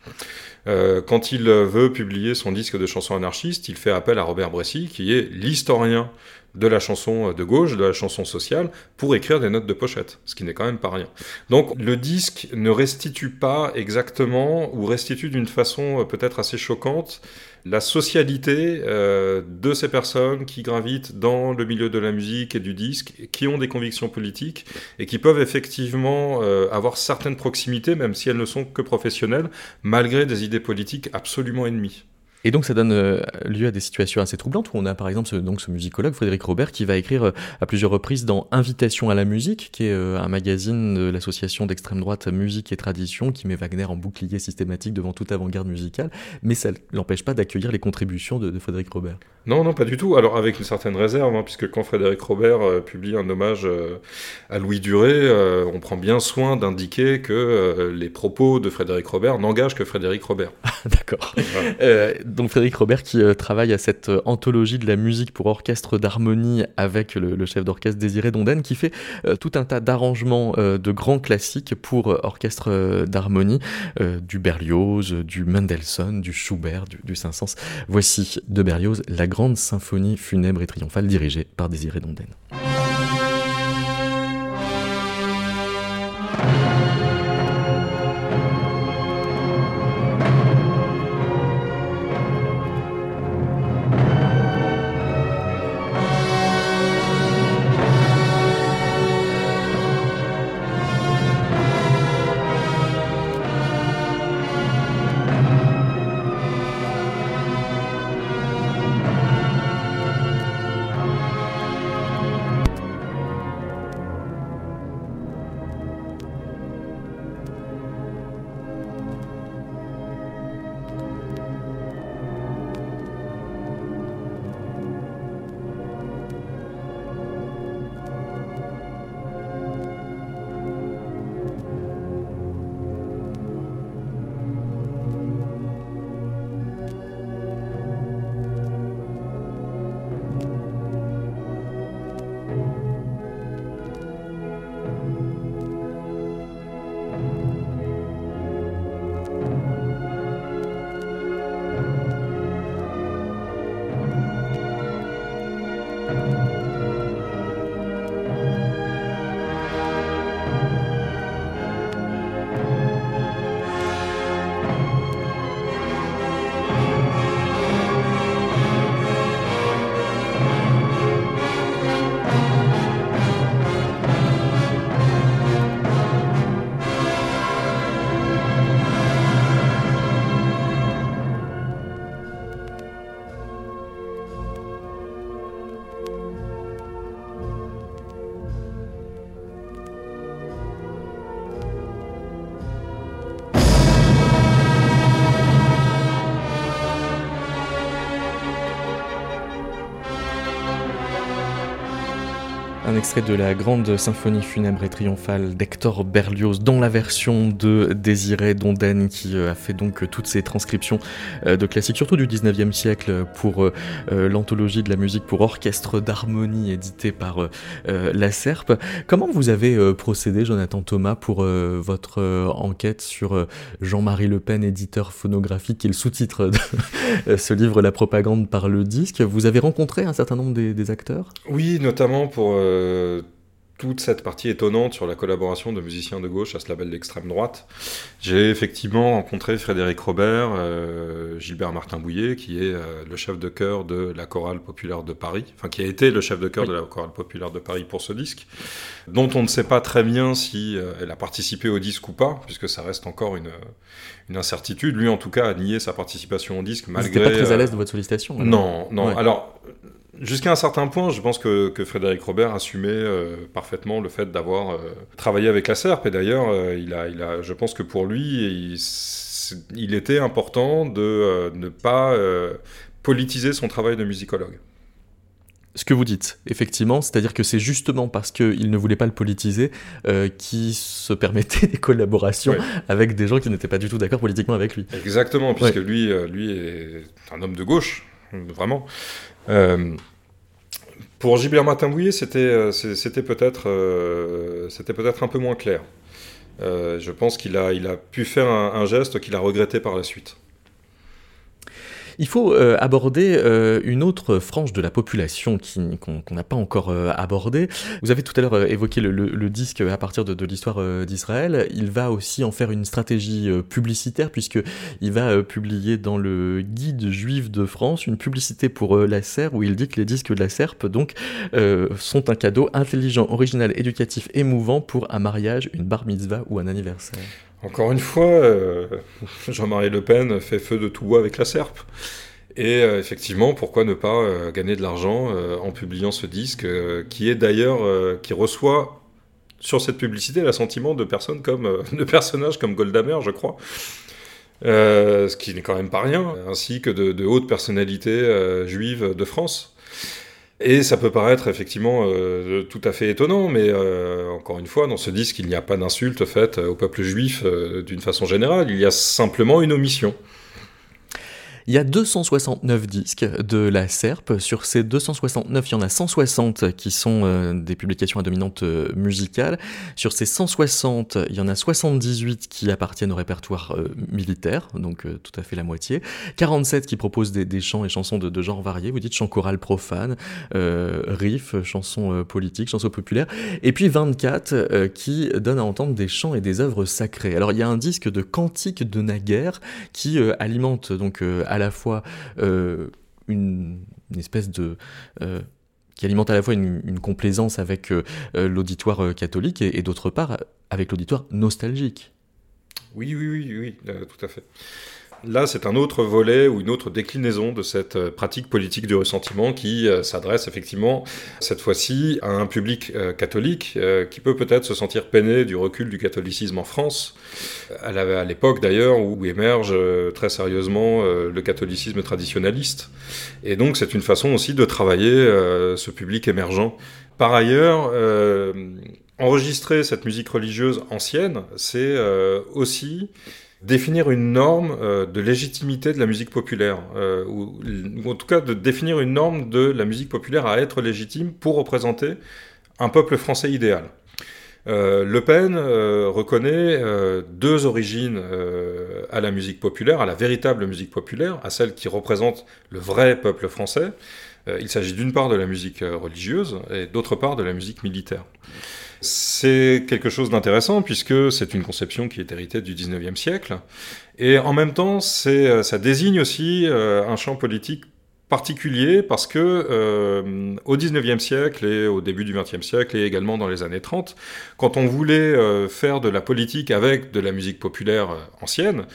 S3: Quand il veut publier son disque de chansons anarchistes, il fait appel à Robert Bressy, qui est l'historien de la chanson de gauche, de la chanson sociale, pour écrire des notes de pochette, ce qui n'est quand même pas rien. Donc le disque ne restitue pas exactement, ou restitue d'une façon peut-être assez choquante, la socialité euh, de ces personnes qui gravitent dans le milieu de la musique et du disque, qui ont des convictions politiques et qui peuvent effectivement euh, avoir certaines proximités, même si elles ne sont que professionnelles, malgré des idées politiques absolument ennemies.
S1: Et donc ça donne euh, lieu à des situations assez troublantes où on a par exemple ce, donc ce musicologue Frédéric Robert qui va écrire euh, à plusieurs reprises dans Invitation à la musique, qui est euh, un magazine de l'association d'extrême droite Musique et Tradition qui met Wagner en bouclier systématique devant toute avant-garde musicale, mais ça ne l'empêche pas d'accueillir les contributions de, Frédéric Robert.
S3: Non, non, pas du tout. Alors avec une certaine réserve, hein, puisque quand Frédéric Robert publie un hommage à Louis Duré, on prend bien soin d'indiquer que les propos de Frédéric Robert n'engagent que Frédéric Robert. [laughs]
S1: D'accord donc Frédéric Robert qui euh, travaille à cette euh, anthologie de la musique pour orchestre d'harmonie avec le, chef d'orchestre Désiré Donden qui fait euh, tout un tas d'arrangements de grands classiques pour orchestre d'harmonie du Berlioz, du Mendelssohn, du Schubert, du, Saint-Saëns. Voici de Berlioz la grande symphonie funèbre et triomphale dirigée par Désiré Donden. Un extrait de la grande symphonie funèbre et triomphale d'Hector Berlioz dans la version de Désiré Donden qui euh, a fait donc toutes ces transcriptions euh, de classiques, surtout du 19e siècle pour euh, l'anthologie de la musique pour orchestre d'harmonie édité par la SERP. Comment vous avez procédé, Jonathan Thomas, pour votre enquête sur Jean-Marie Le Pen, éditeur phonographique, est le sous-titre de ce livre La propagande par le disque? Vous avez rencontré un certain nombre des, acteurs?
S3: Oui, notamment pour euh, toute cette partie étonnante sur la collaboration de musiciens de gauche à ce label d'extrême droite. J'ai effectivement rencontré Frédéric Robert, euh, Gilbert Martin Bouillet, qui est euh, le chef de chœur de la chorale populaire de Paris, enfin qui a été le chef de chœur de la chorale populaire de Paris pour ce disque, dont on ne sait pas très bien si elle a participé au disque ou pas, puisque ça reste encore une, une incertitude. Lui, en tout cas, a nié sa participation au disque malgré.
S1: Vous pas très à l'aise de votre sollicitation
S3: Non, non. Alors, Jusqu'à un certain point, je pense que, Frédéric Robert assumait euh, parfaitement le fait d'avoir euh, travaillé avec la SERP. Et d'ailleurs, euh, il, a, il a, je pense que pour lui, il, était important de ne pas politiser son travail de musicologue.
S1: Ce que vous dites, effectivement, c'est-à-dire que c'est justement parce qu'il ne voulait pas le politiser qu'il se permettait [laughs] des collaborations avec des gens qui n'étaient pas du tout d'accord politiquement avec lui.
S3: Exactement, puisque lui, lui est un homme de gauche, vraiment. Pour Gilbert Martin-Bouillet, c'était euh, c'était peut-être euh, c'était peut-être un peu moins clair. Euh, je pense qu'il a, il a pu faire un, geste qu'il a regretté par la suite.
S1: Il faut euh, aborder euh, une autre frange de la population qu'on n'a pas encore euh, abordée. Vous avez tout à l'heure évoqué le, disque à partir de, l'histoire d'Israël. Il va aussi en faire une stratégie publicitaire puisqu'il va publier dans le guide juif de France une publicité pour la serre où il dit que les disques de la serpe donc sont un cadeau intelligent, original, éducatif, émouvant pour un mariage, une bar mitzvah ou un anniversaire.
S3: Encore une fois, euh, [laughs] Jean-Marie Le Pen fait feu de tout bois avec la serpe. Et euh, effectivement, pourquoi ne pas euh, gagner de l'argent en publiant ce disque, qui est d'ailleurs, qui reçoit sur cette publicité l'assentiment de personnes comme, [laughs] de personnages comme Goldamer, je crois. ce qui n'est quand même pas rien, ainsi que de, de hautes personnalités juives de France. Et ça peut paraître effectivement euh, tout à fait étonnant, mais euh, encore une fois, dans ce disque, il n'y a pas d'insulte faite au peuple juif euh, d'une façon générale, il y a simplement une omission.
S1: Il y a 269 disques de la SERP. Sur ces 269, il y en a 160 qui sont euh, des publications à dominante euh, musicale. Sur ces 160, il y en a 78 qui appartiennent au répertoire euh, militaire, donc tout à fait la moitié. 47 qui proposent des, chants et chansons de, de genre variés. Vous dites chants choral profane, riff, chansons politiques, chansons populaires. Et puis 24 qui donnent à entendre des chants et des œuvres sacrées. Alors il y a un disque de cantiques de naguère qui alimente donc à la fois euh, une, espèce de euh, qui alimente à la fois une, complaisance avec euh, l'auditoire catholique et, et d'autre part avec l'auditoire nostalgique.
S3: Oui, oui, oui, oui, tout à fait. Là, c'est un autre volet ou une autre déclinaison de cette euh, pratique politique du ressentiment qui euh, s'adresse effectivement, cette fois-ci, à un public euh, catholique qui peut peut-être se sentir peiné du recul du catholicisme en France, à l'époque d'ailleurs où émerge très sérieusement le catholicisme traditionnaliste. Et donc, c'est une façon aussi de travailler ce public émergent. Par ailleurs, enregistrer cette musique religieuse ancienne, c'est aussi définir une norme euh, de légitimité de la musique populaire, euh, ou, en tout cas de définir une norme de la musique populaire à être légitime pour représenter un peuple français idéal. Euh, le Pen reconnaît deux origines à la musique populaire, à la véritable musique populaire, à celle qui représente le vrai peuple français. il s'agit d'une part de la musique religieuse et d'autre part de la musique militaire. C'est quelque chose d'intéressant puisque c'est une conception qui est héritée du 19e siècle. Et en même temps, euh, ça désigne aussi euh, un champ politique particulier parce que euh, au 19e siècle et au début du 20e siècle et également dans les années 30, quand on voulait faire de la politique avec de la musique populaire ancienne,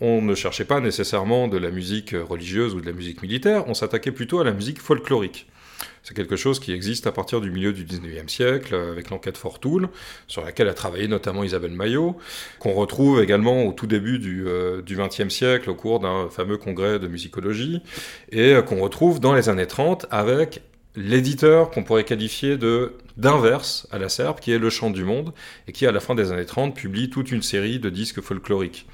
S3: on ne cherchait pas nécessairement de la musique religieuse ou de la musique militaire, on s'attaquait plutôt à la musique folklorique. C'est quelque chose qui existe à partir du milieu du 19e siècle, euh, avec l'enquête Fortoul, sur laquelle a travaillé notamment Isabelle Maillot, qu'on retrouve également au tout début du, euh, du 20e siècle, au cours d'un fameux congrès de musicologie, et euh, qu'on retrouve dans les années 30 avec l'éditeur qu'on pourrait qualifier de d'inverse à la serpe, qui est Le Chant du Monde, et qui à la fin des années 30 publie toute une série de disques folkloriques.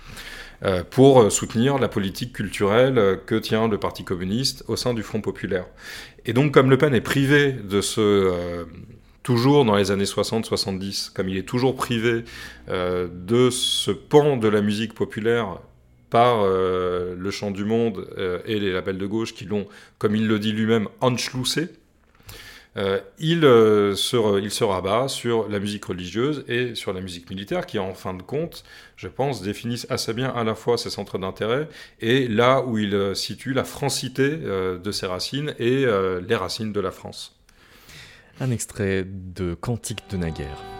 S3: Euh, pour soutenir la politique culturelle que tient le Parti communiste au sein du Front populaire. Et donc, comme Le Pen est privé de ce euh, toujours dans les années 60-70, comme il est toujours privé euh, de ce pan de la musique populaire par le Chant du Monde et les labels de gauche qui l'ont, comme il le dit lui-même, anschlussé, euh, il, euh, se, il se rabat sur la musique religieuse et sur la musique militaire qui, en fin de compte, je pense, définissent assez bien à la fois ses centres d'intérêt et là où il euh, situe la francité de ses racines et les racines de la France.
S1: Un extrait de Cantique de Naguère.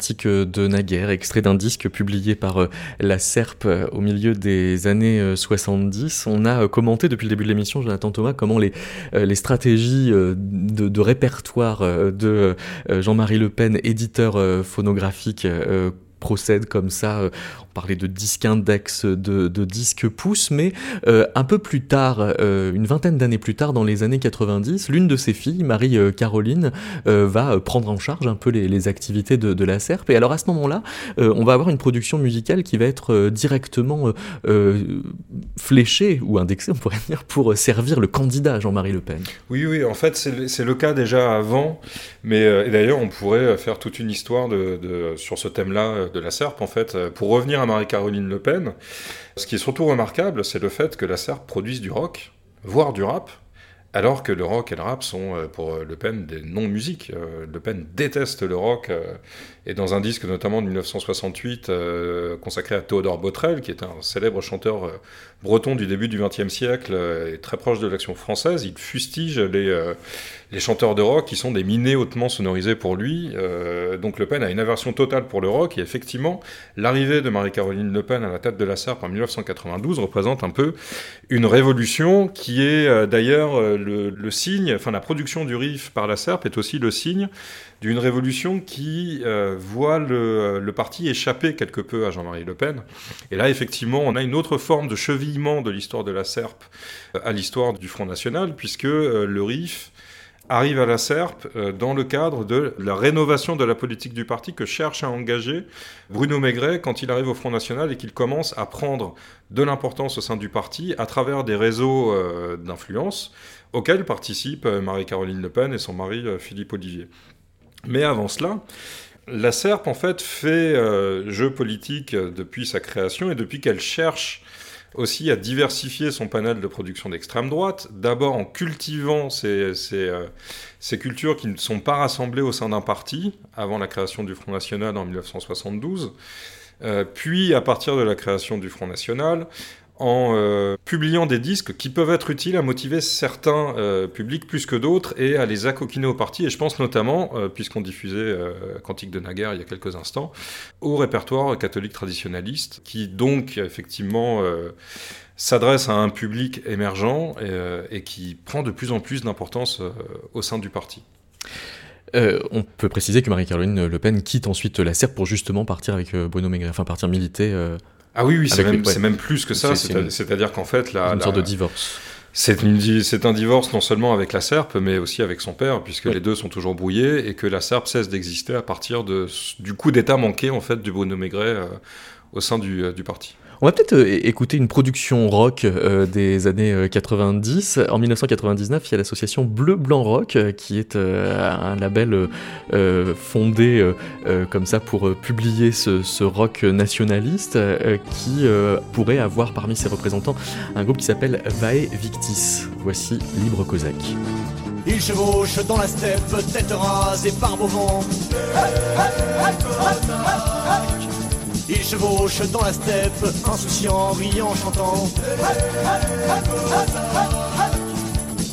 S1: De Naguère, extrait d'un disque publié par euh, la SERP euh, au milieu des années 70. On a commenté depuis le début de l'émission, Jonathan Thomas, comment les, les stratégies de, de répertoire de Jean-Marie Le Pen, éditeur phonographique, procèdent comme ça parler de disques index, de, de disques pouces, mais euh, un peu plus tard, euh, une vingtaine d'années plus tard, dans les années 90, l'une de ses filles, Marie-Caroline, euh, va prendre en charge un peu les, activités de, la SERP. Et alors à ce moment-là, on va avoir une production musicale qui va être directement fléchée ou indexée, on pourrait dire, pour servir le candidat Jean-Marie Le Pen.
S3: Oui, oui, en fait, c'est le, cas déjà avant, mais d'ailleurs, on pourrait faire toute une histoire de sur ce thème-là de la SERP, en fait, pour revenir à Marie-Caroline Le Pen, ce qui est surtout remarquable, c'est le fait que la SERP produise du rock, voire du rap, alors que le rock et le rap sont euh, pour Le Pen des non-musiques. Euh, le Pen déteste le rock, euh, et dans un disque notamment de 1968 consacré à Théodore Botrel, qui est un célèbre chanteur breton du début du XXe siècle et très proche de l'action française, il fustige les les chanteurs de rock qui sont des minés hautement sonorisés pour lui. Euh, donc Le Pen a une aversion totale pour le rock et effectivement, l'arrivée de Marie-Caroline Le Pen à la tête de la SERP en 1992 représente un peu une révolution qui est euh, d'ailleurs euh, le, signe, enfin la production du RIF par la SERP est aussi le signe d'une révolution qui voit le, le, parti échapper quelque peu à Jean-Marie Le Pen. Et là, effectivement, on a une autre forme de chevillement de l'histoire de la SERP à l'histoire du Front National, puisque le RIF arrive à la SERP euh, dans le cadre de la rénovation de la politique du parti que cherche à engager Bruno Maigret quand il arrive au Front National et qu'il commence à prendre de l'importance au sein du parti à travers des réseaux euh, d'influence auxquels participent euh, Marie-Caroline Le Pen et son mari Philippe Olivier. Mais avant cela, la SERP en fait fait jeu politique depuis sa création et depuis qu'elle cherche aussi à diversifier son panel de production d'extrême droite, d'abord en cultivant ces, euh, cultures qui ne sont pas rassemblées au sein d'un parti, avant la création du Front National en 1972, euh, puis à partir de la création du Front National, en euh, publiant des disques qui peuvent être utiles à motiver certains euh, publics plus que d'autres et à les accoquiner au parti. Et je pense notamment, euh, puisqu'on diffusait Cantique de Naguère il y a quelques instants, au répertoire catholique traditionnaliste, qui donc effectivement s'adresse à un public émergent et, qui prend de plus en plus d'importance au sein du parti.
S1: on peut préciser que Marie-Caroline Le Pen quitte ensuite la SERP pour justement partir avec Bruno Maigret, enfin partir militer
S3: ah oui, oui, c'est même, plus que ça. C'est-à-dire qu'en fait, la,
S1: une sorte de divorce.
S3: C'est un divorce non seulement avec la SERP, mais aussi avec son père, puisque les deux sont toujours brouillés, et que la SERP cesse d'exister à partir de, du coup d'état manqué en fait du Bruno Maigret euh, au sein du, euh, du parti.
S1: On va peut-être euh, écouter une production rock euh, des années 90. Euh, en 1999, il y a l'association Bleu Blanc Rock, qui est un label fondé comme ça pour publier ce, rock nationaliste, qui pourrait avoir parmi ses représentants un groupe qui s'appelle Vae Victis. Voici Libre Cosaque.
S9: Il chevauche dans la steppe, tête rasée par beau vent. Il chevauche dans la steppe, insouciant, riant, chantant.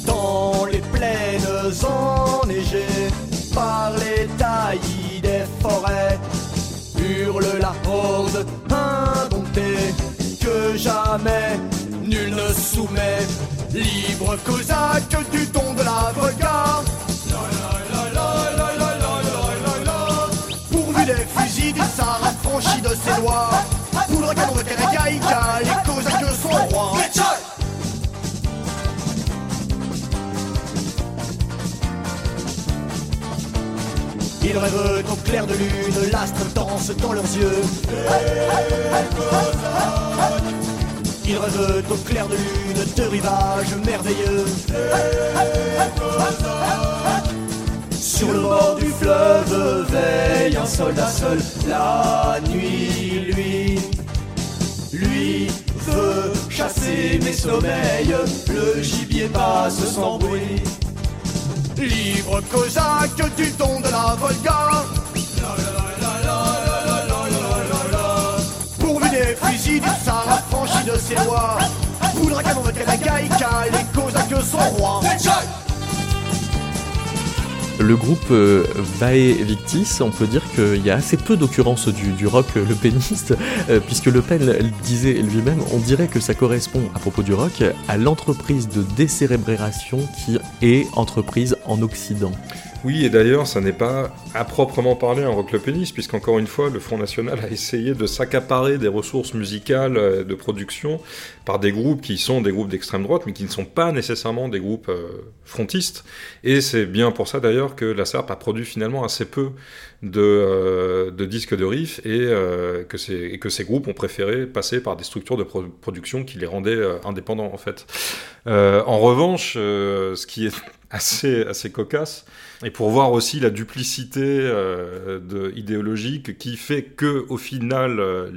S9: Dans les plaines enneigées, par les taillis des forêts, hurle la horde indomptée que jamais nul ne soumet. Libre cosaque du ton de la affranchi de ses lois. Poudre canon de Terekaïka, les Cosaques sont rois. Ils rêvent au clair de lune, l'astre danse dans leurs yeux. Ils rêvent au clair de lune de rivages merveilleux. Sur le bord du fleuve veille un soldat seul la nuit, lui. Lui veut chasser mes sommeils, le gibier passe sans bruit. Libre cosaque du don de la Volga. Pourvu des fusils du Sahara franchi de ses lois. Poudre à canon de Kalakaïka, les cosaques sont rois.
S1: Le groupe euh, Vae Victis, on peut dire qu'il y a assez peu d'occurrences du, rock le péniste, euh, puisque Le Pen disait lui-même, on dirait que ça correspond, à propos du rock, à l'entreprise de décérébration qui est entreprise en Occident.
S3: Oui, et d'ailleurs, ça n'est pas à proprement parler un rock le pénis, puisqu'encore une fois, le Front National a essayé de s'accaparer des ressources musicales euh, de production par des groupes qui sont des groupes d'extrême droite, mais qui ne sont pas nécessairement des groupes euh, frontistes. Et c'est bien pour ça d'ailleurs que la SERP a produit finalement assez peu de, euh, disques de riff et, que et, que ces groupes ont préféré passer par des structures de production qui les rendaient indépendants en fait. en revanche, ce qui est [laughs] assez, assez cocasse, et pour voir aussi la duplicité euh, idéologique qui fait que au final euh,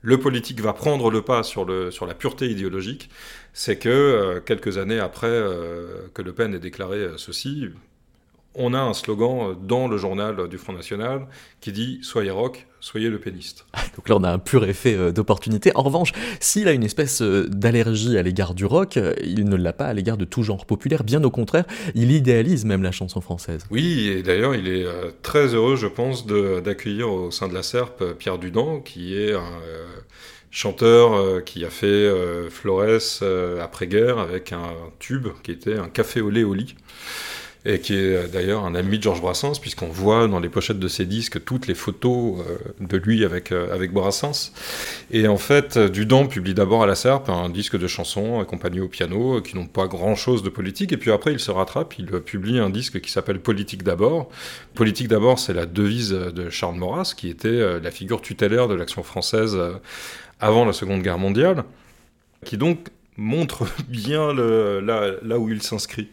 S3: le politique va prendre le pas sur la pureté idéologique, c'est que euh, quelques années après que Le Pen ait déclaré ceci, on a un slogan dans le journal du Front National qui dit Soyez rock, soyez le péniste.
S1: Donc là, on a un pur effet euh, d'opportunité. En revanche, s'il a une espèce euh, d'allergie à l'égard du rock, euh, il ne l'a pas à l'égard de tout genre populaire. Bien au contraire, il idéalise même la chanson française.
S3: Oui, et d'ailleurs, il est très heureux, je pense, d'accueillir au sein de la SERP Pierre Dudan, qui est un chanteur qui a fait Flores après-guerre avec un tube qui était un café au lait au lit et qui est d'ailleurs un ami de Georges Brassens, puisqu'on voit dans les pochettes de ses disques toutes les photos euh, de lui avec, euh, avec Brassens. Et en fait, Dudan publie d'abord à la Serpe un disque de chansons accompagné au piano, qui n'ont pas grand-chose de politique, et puis après il se rattrape, il publie un disque qui s'appelle Politique d'abord. Politique d'abord, c'est la devise de Charles Maurras, qui était euh, la figure tutélaire de l'action française avant la Seconde Guerre mondiale, qui donc montre [laughs] bien là où il s'inscrit.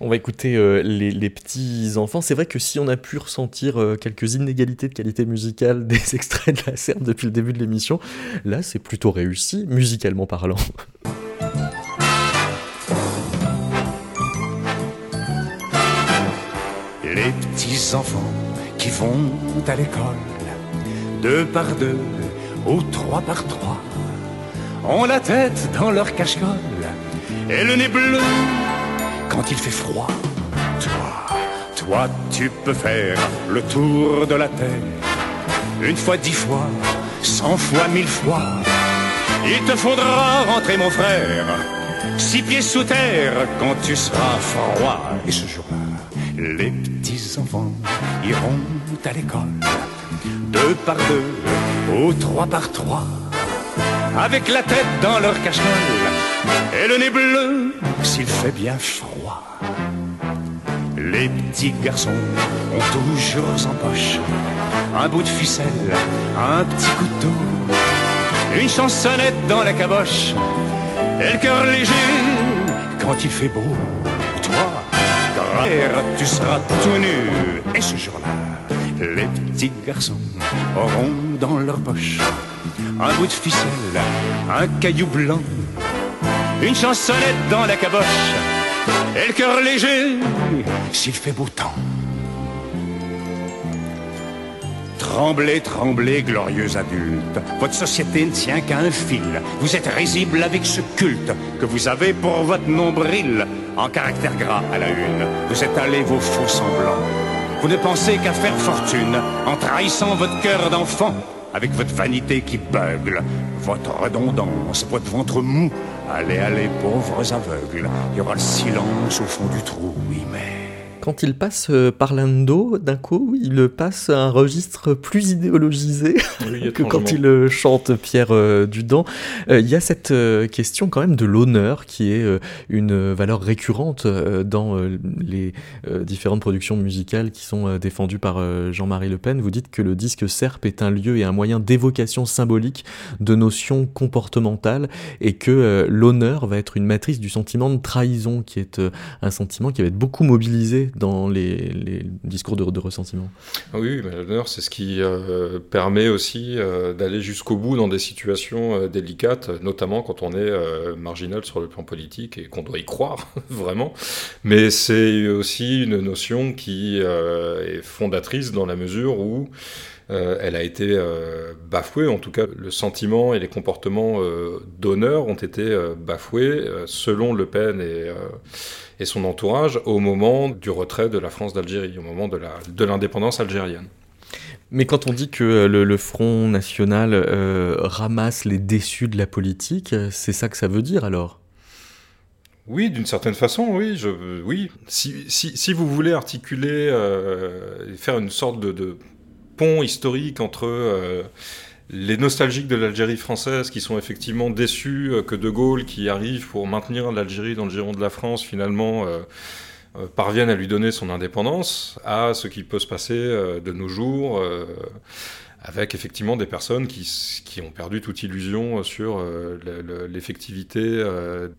S1: On va écouter euh, les, petits enfants. C'est vrai que si on a pu ressentir euh, quelques inégalités de qualité musicale [laughs] des extraits de la serre depuis le début de l'émission, là c'est plutôt réussi, musicalement parlant.
S10: Les petits enfants qui vont à l'école, deux par deux ou trois par trois, ont la tête dans leur cache-colle et le nez bleu quand il fait froid. Toi, toi, tu peux faire le tour de la terre. Une fois, dix fois, cent fois, mille fois. Il te faudra rentrer, mon frère, six pieds sous terre quand tu seras froid. Et ce jour-là, les petits enfants iront à l'école, deux par deux ou trois par trois, avec la tête dans leur cache et le nez bleu s'il fait bien froid. Les petits garçons ont toujours en poche un bout de ficelle, un petit couteau, une chansonnette dans la caboche et le cœur léger quand il fait beau. Toi, grand tu seras tout nu. Et ce jour-là, les petits garçons auront dans leur poche un bout de ficelle, un caillou blanc une chansonnette dans la caboche et le cœur léger s'il fait beau temps. Tremblez, tremblez, glorieux adultes, votre société ne tient qu'à un fil. Vous êtes risible avec ce culte que vous avez pour votre nombril, en caractère gras à la une. Vous étalez vos faux semblants. Vous ne pensez qu'à faire fortune en trahissant votre cœur d'enfant avec votre vanité qui bugle, votre redondance, votre ventre mou. Allez, allez, pauvres aveugles, il y aura le silence au fond du trou, oui, mais
S1: quand il passe euh, Parlando, d'un coup, il passe à un registre plus idéologisé [laughs] que quand il euh, chante Pierre euh, Dudan. Il y a cette question quand même de l'honneur qui est une valeur récurrente dans les différentes productions musicales qui sont défendues par Jean-Marie Le Pen. Vous dites que le disque Serpe est un lieu et un moyen d'évocation symbolique de notions comportementales et que l'honneur va être une matrice du sentiment de trahison qui est un sentiment qui va être beaucoup mobilisé dans les, discours de, ressentiment.
S3: Ah oui, l'honneur, c'est ce qui euh, permet aussi euh, d'aller jusqu'au bout dans des situations euh, délicates, notamment quand on est marginal sur le plan politique et qu'on doit y croire, [laughs] vraiment. Mais c'est aussi une notion qui est fondatrice dans la mesure où elle a été bafoué, en tout cas le sentiment et les comportements d'honneur ont été bafoués selon Le Pen et, et son entourage au moment du retrait de la France d'Algérie, au moment de l'indépendance algérienne.
S1: Mais quand on dit que le, Front National ramasse les déçus de la politique, c'est ça que ça veut dire alors?
S3: Oui, d'une certaine façon, oui. Je, oui. Si, si, si vous voulez articuler, euh, faire une sorte de, de pont historique entre euh, les nostalgiques de l'Algérie française qui sont effectivement déçus euh, que De Gaulle, qui arrive pour maintenir l'Algérie dans le giron de la France, finalement euh, parvienne à lui donner son indépendance, à ce qui peut se passer de nos jours avec effectivement des personnes qui, qui, ont perdu toute illusion sur l'effectivité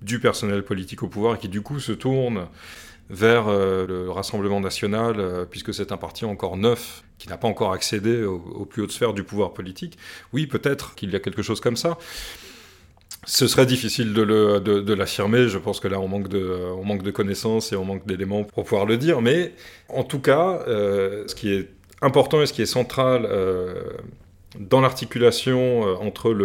S3: du personnel politique au pouvoir et qui du coup se tournent vers le Rassemblement national, puisque c'est un parti encore neuf, qui n'a pas encore accédé aux, plus hautes sphères du pouvoir politique. Oui, peut-être qu'il y a quelque chose comme ça. Ce serait difficile de, l'affirmer, je pense que là on manque de, on connaissances et on manque d'éléments pour pouvoir le dire, mais en tout cas, ce qui est important et ce qui est central euh, dans l'articulation euh, entre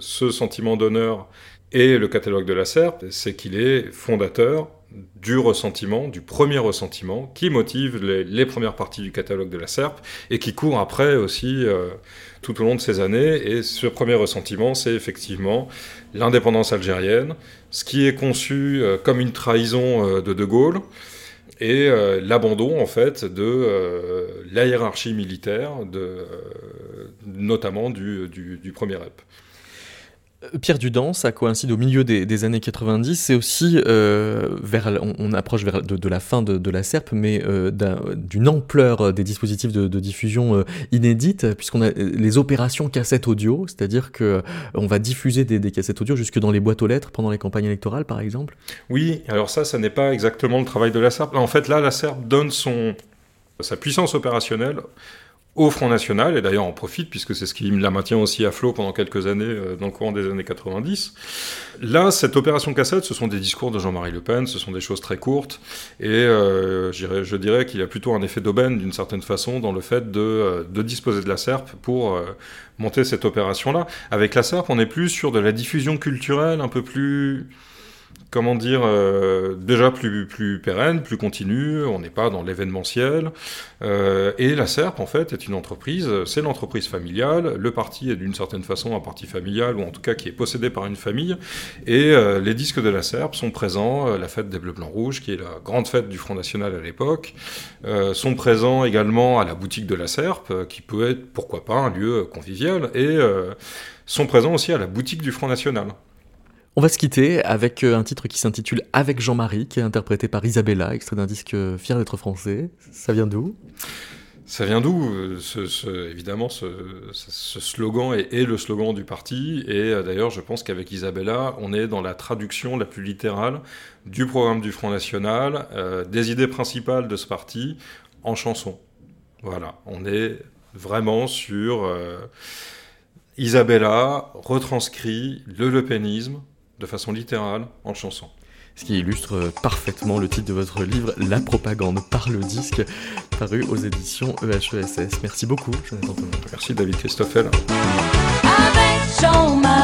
S3: ce sentiment d'honneur et le catalogue de la SERP, c'est qu'il est fondateur du ressentiment, du premier ressentiment, qui motive les, premières parties du catalogue de la SERP et qui court après aussi euh, tout au long de ces années. Et ce premier ressentiment, c'est effectivement l'indépendance algérienne, ce qui est conçu comme une trahison de De Gaulle et euh, l'abandon en fait de euh, la hiérarchie militaire, euh, notamment du, du premier rep.
S1: Pierre Dudan, ça coïncide au milieu des, années 90, c'est aussi, euh, vers, on, approche vers de, la fin de, la SERP, mais euh, d'une ampleur des dispositifs de, diffusion euh, inédite, puisqu'on a les opérations cassettes audio, c'est-à-dire que on va diffuser des, cassettes audio jusque dans les boîtes aux lettres pendant les campagnes électorales, par exemple
S3: Oui, alors ça, ça n'est pas exactement le travail de la SERP. En fait, là, la SERP donne son, sa puissance opérationnelle au Front National, et d'ailleurs en profite puisque c'est ce qui la maintient aussi à flot pendant quelques années euh, dans le courant des années 90. Là, cette opération cassette, ce sont des discours de Jean-Marie Le Pen, ce sont des choses très courtes, et euh, je dirais qu'il y a plutôt un effet d'aubaine d'une certaine façon dans le fait de, euh, de disposer de la SERP pour monter cette opération-là. Avec la SERP, on est plus sur de la diffusion culturelle un peu plus comment dire, euh, déjà plus, pérenne, plus continue, on n'est pas dans l'événementiel. Euh, et la SERP, en fait, est une entreprise, c'est l'entreprise familiale, le parti est d'une certaine façon un parti familial, ou en tout cas qui est possédé par une famille, et euh, les disques de la SERP sont présents, la fête des Bleus Blancs Rouges, qui est la grande fête du Front National à l'époque, sont présents également à la boutique de la SERP, qui peut être, pourquoi pas, un lieu convivial, et sont présents aussi à la boutique du Front National.
S1: On va se quitter avec euh, un titre qui s'intitule Avec Jean-Marie, qui est interprété par Isabella, extrait d'un disque euh, Fier d'être français. Ça vient d'où?
S3: Ça vient d'où? Évidemment, ce, slogan est, le slogan du parti. Et euh, d'ailleurs, je pense qu'avec Isabella, on est dans la traduction la plus littérale du programme du Front National, des idées principales de ce parti en chanson. Voilà, on est vraiment sur Isabella retranscrit le lepénisme de façon littérale en chanson.
S1: Ce qui illustre parfaitement le titre de votre livre La propagande par le disque, paru aux éditions EHESS. Merci beaucoup, Jonathan Thomas.
S3: Merci, David Christoffel.
S11: Avec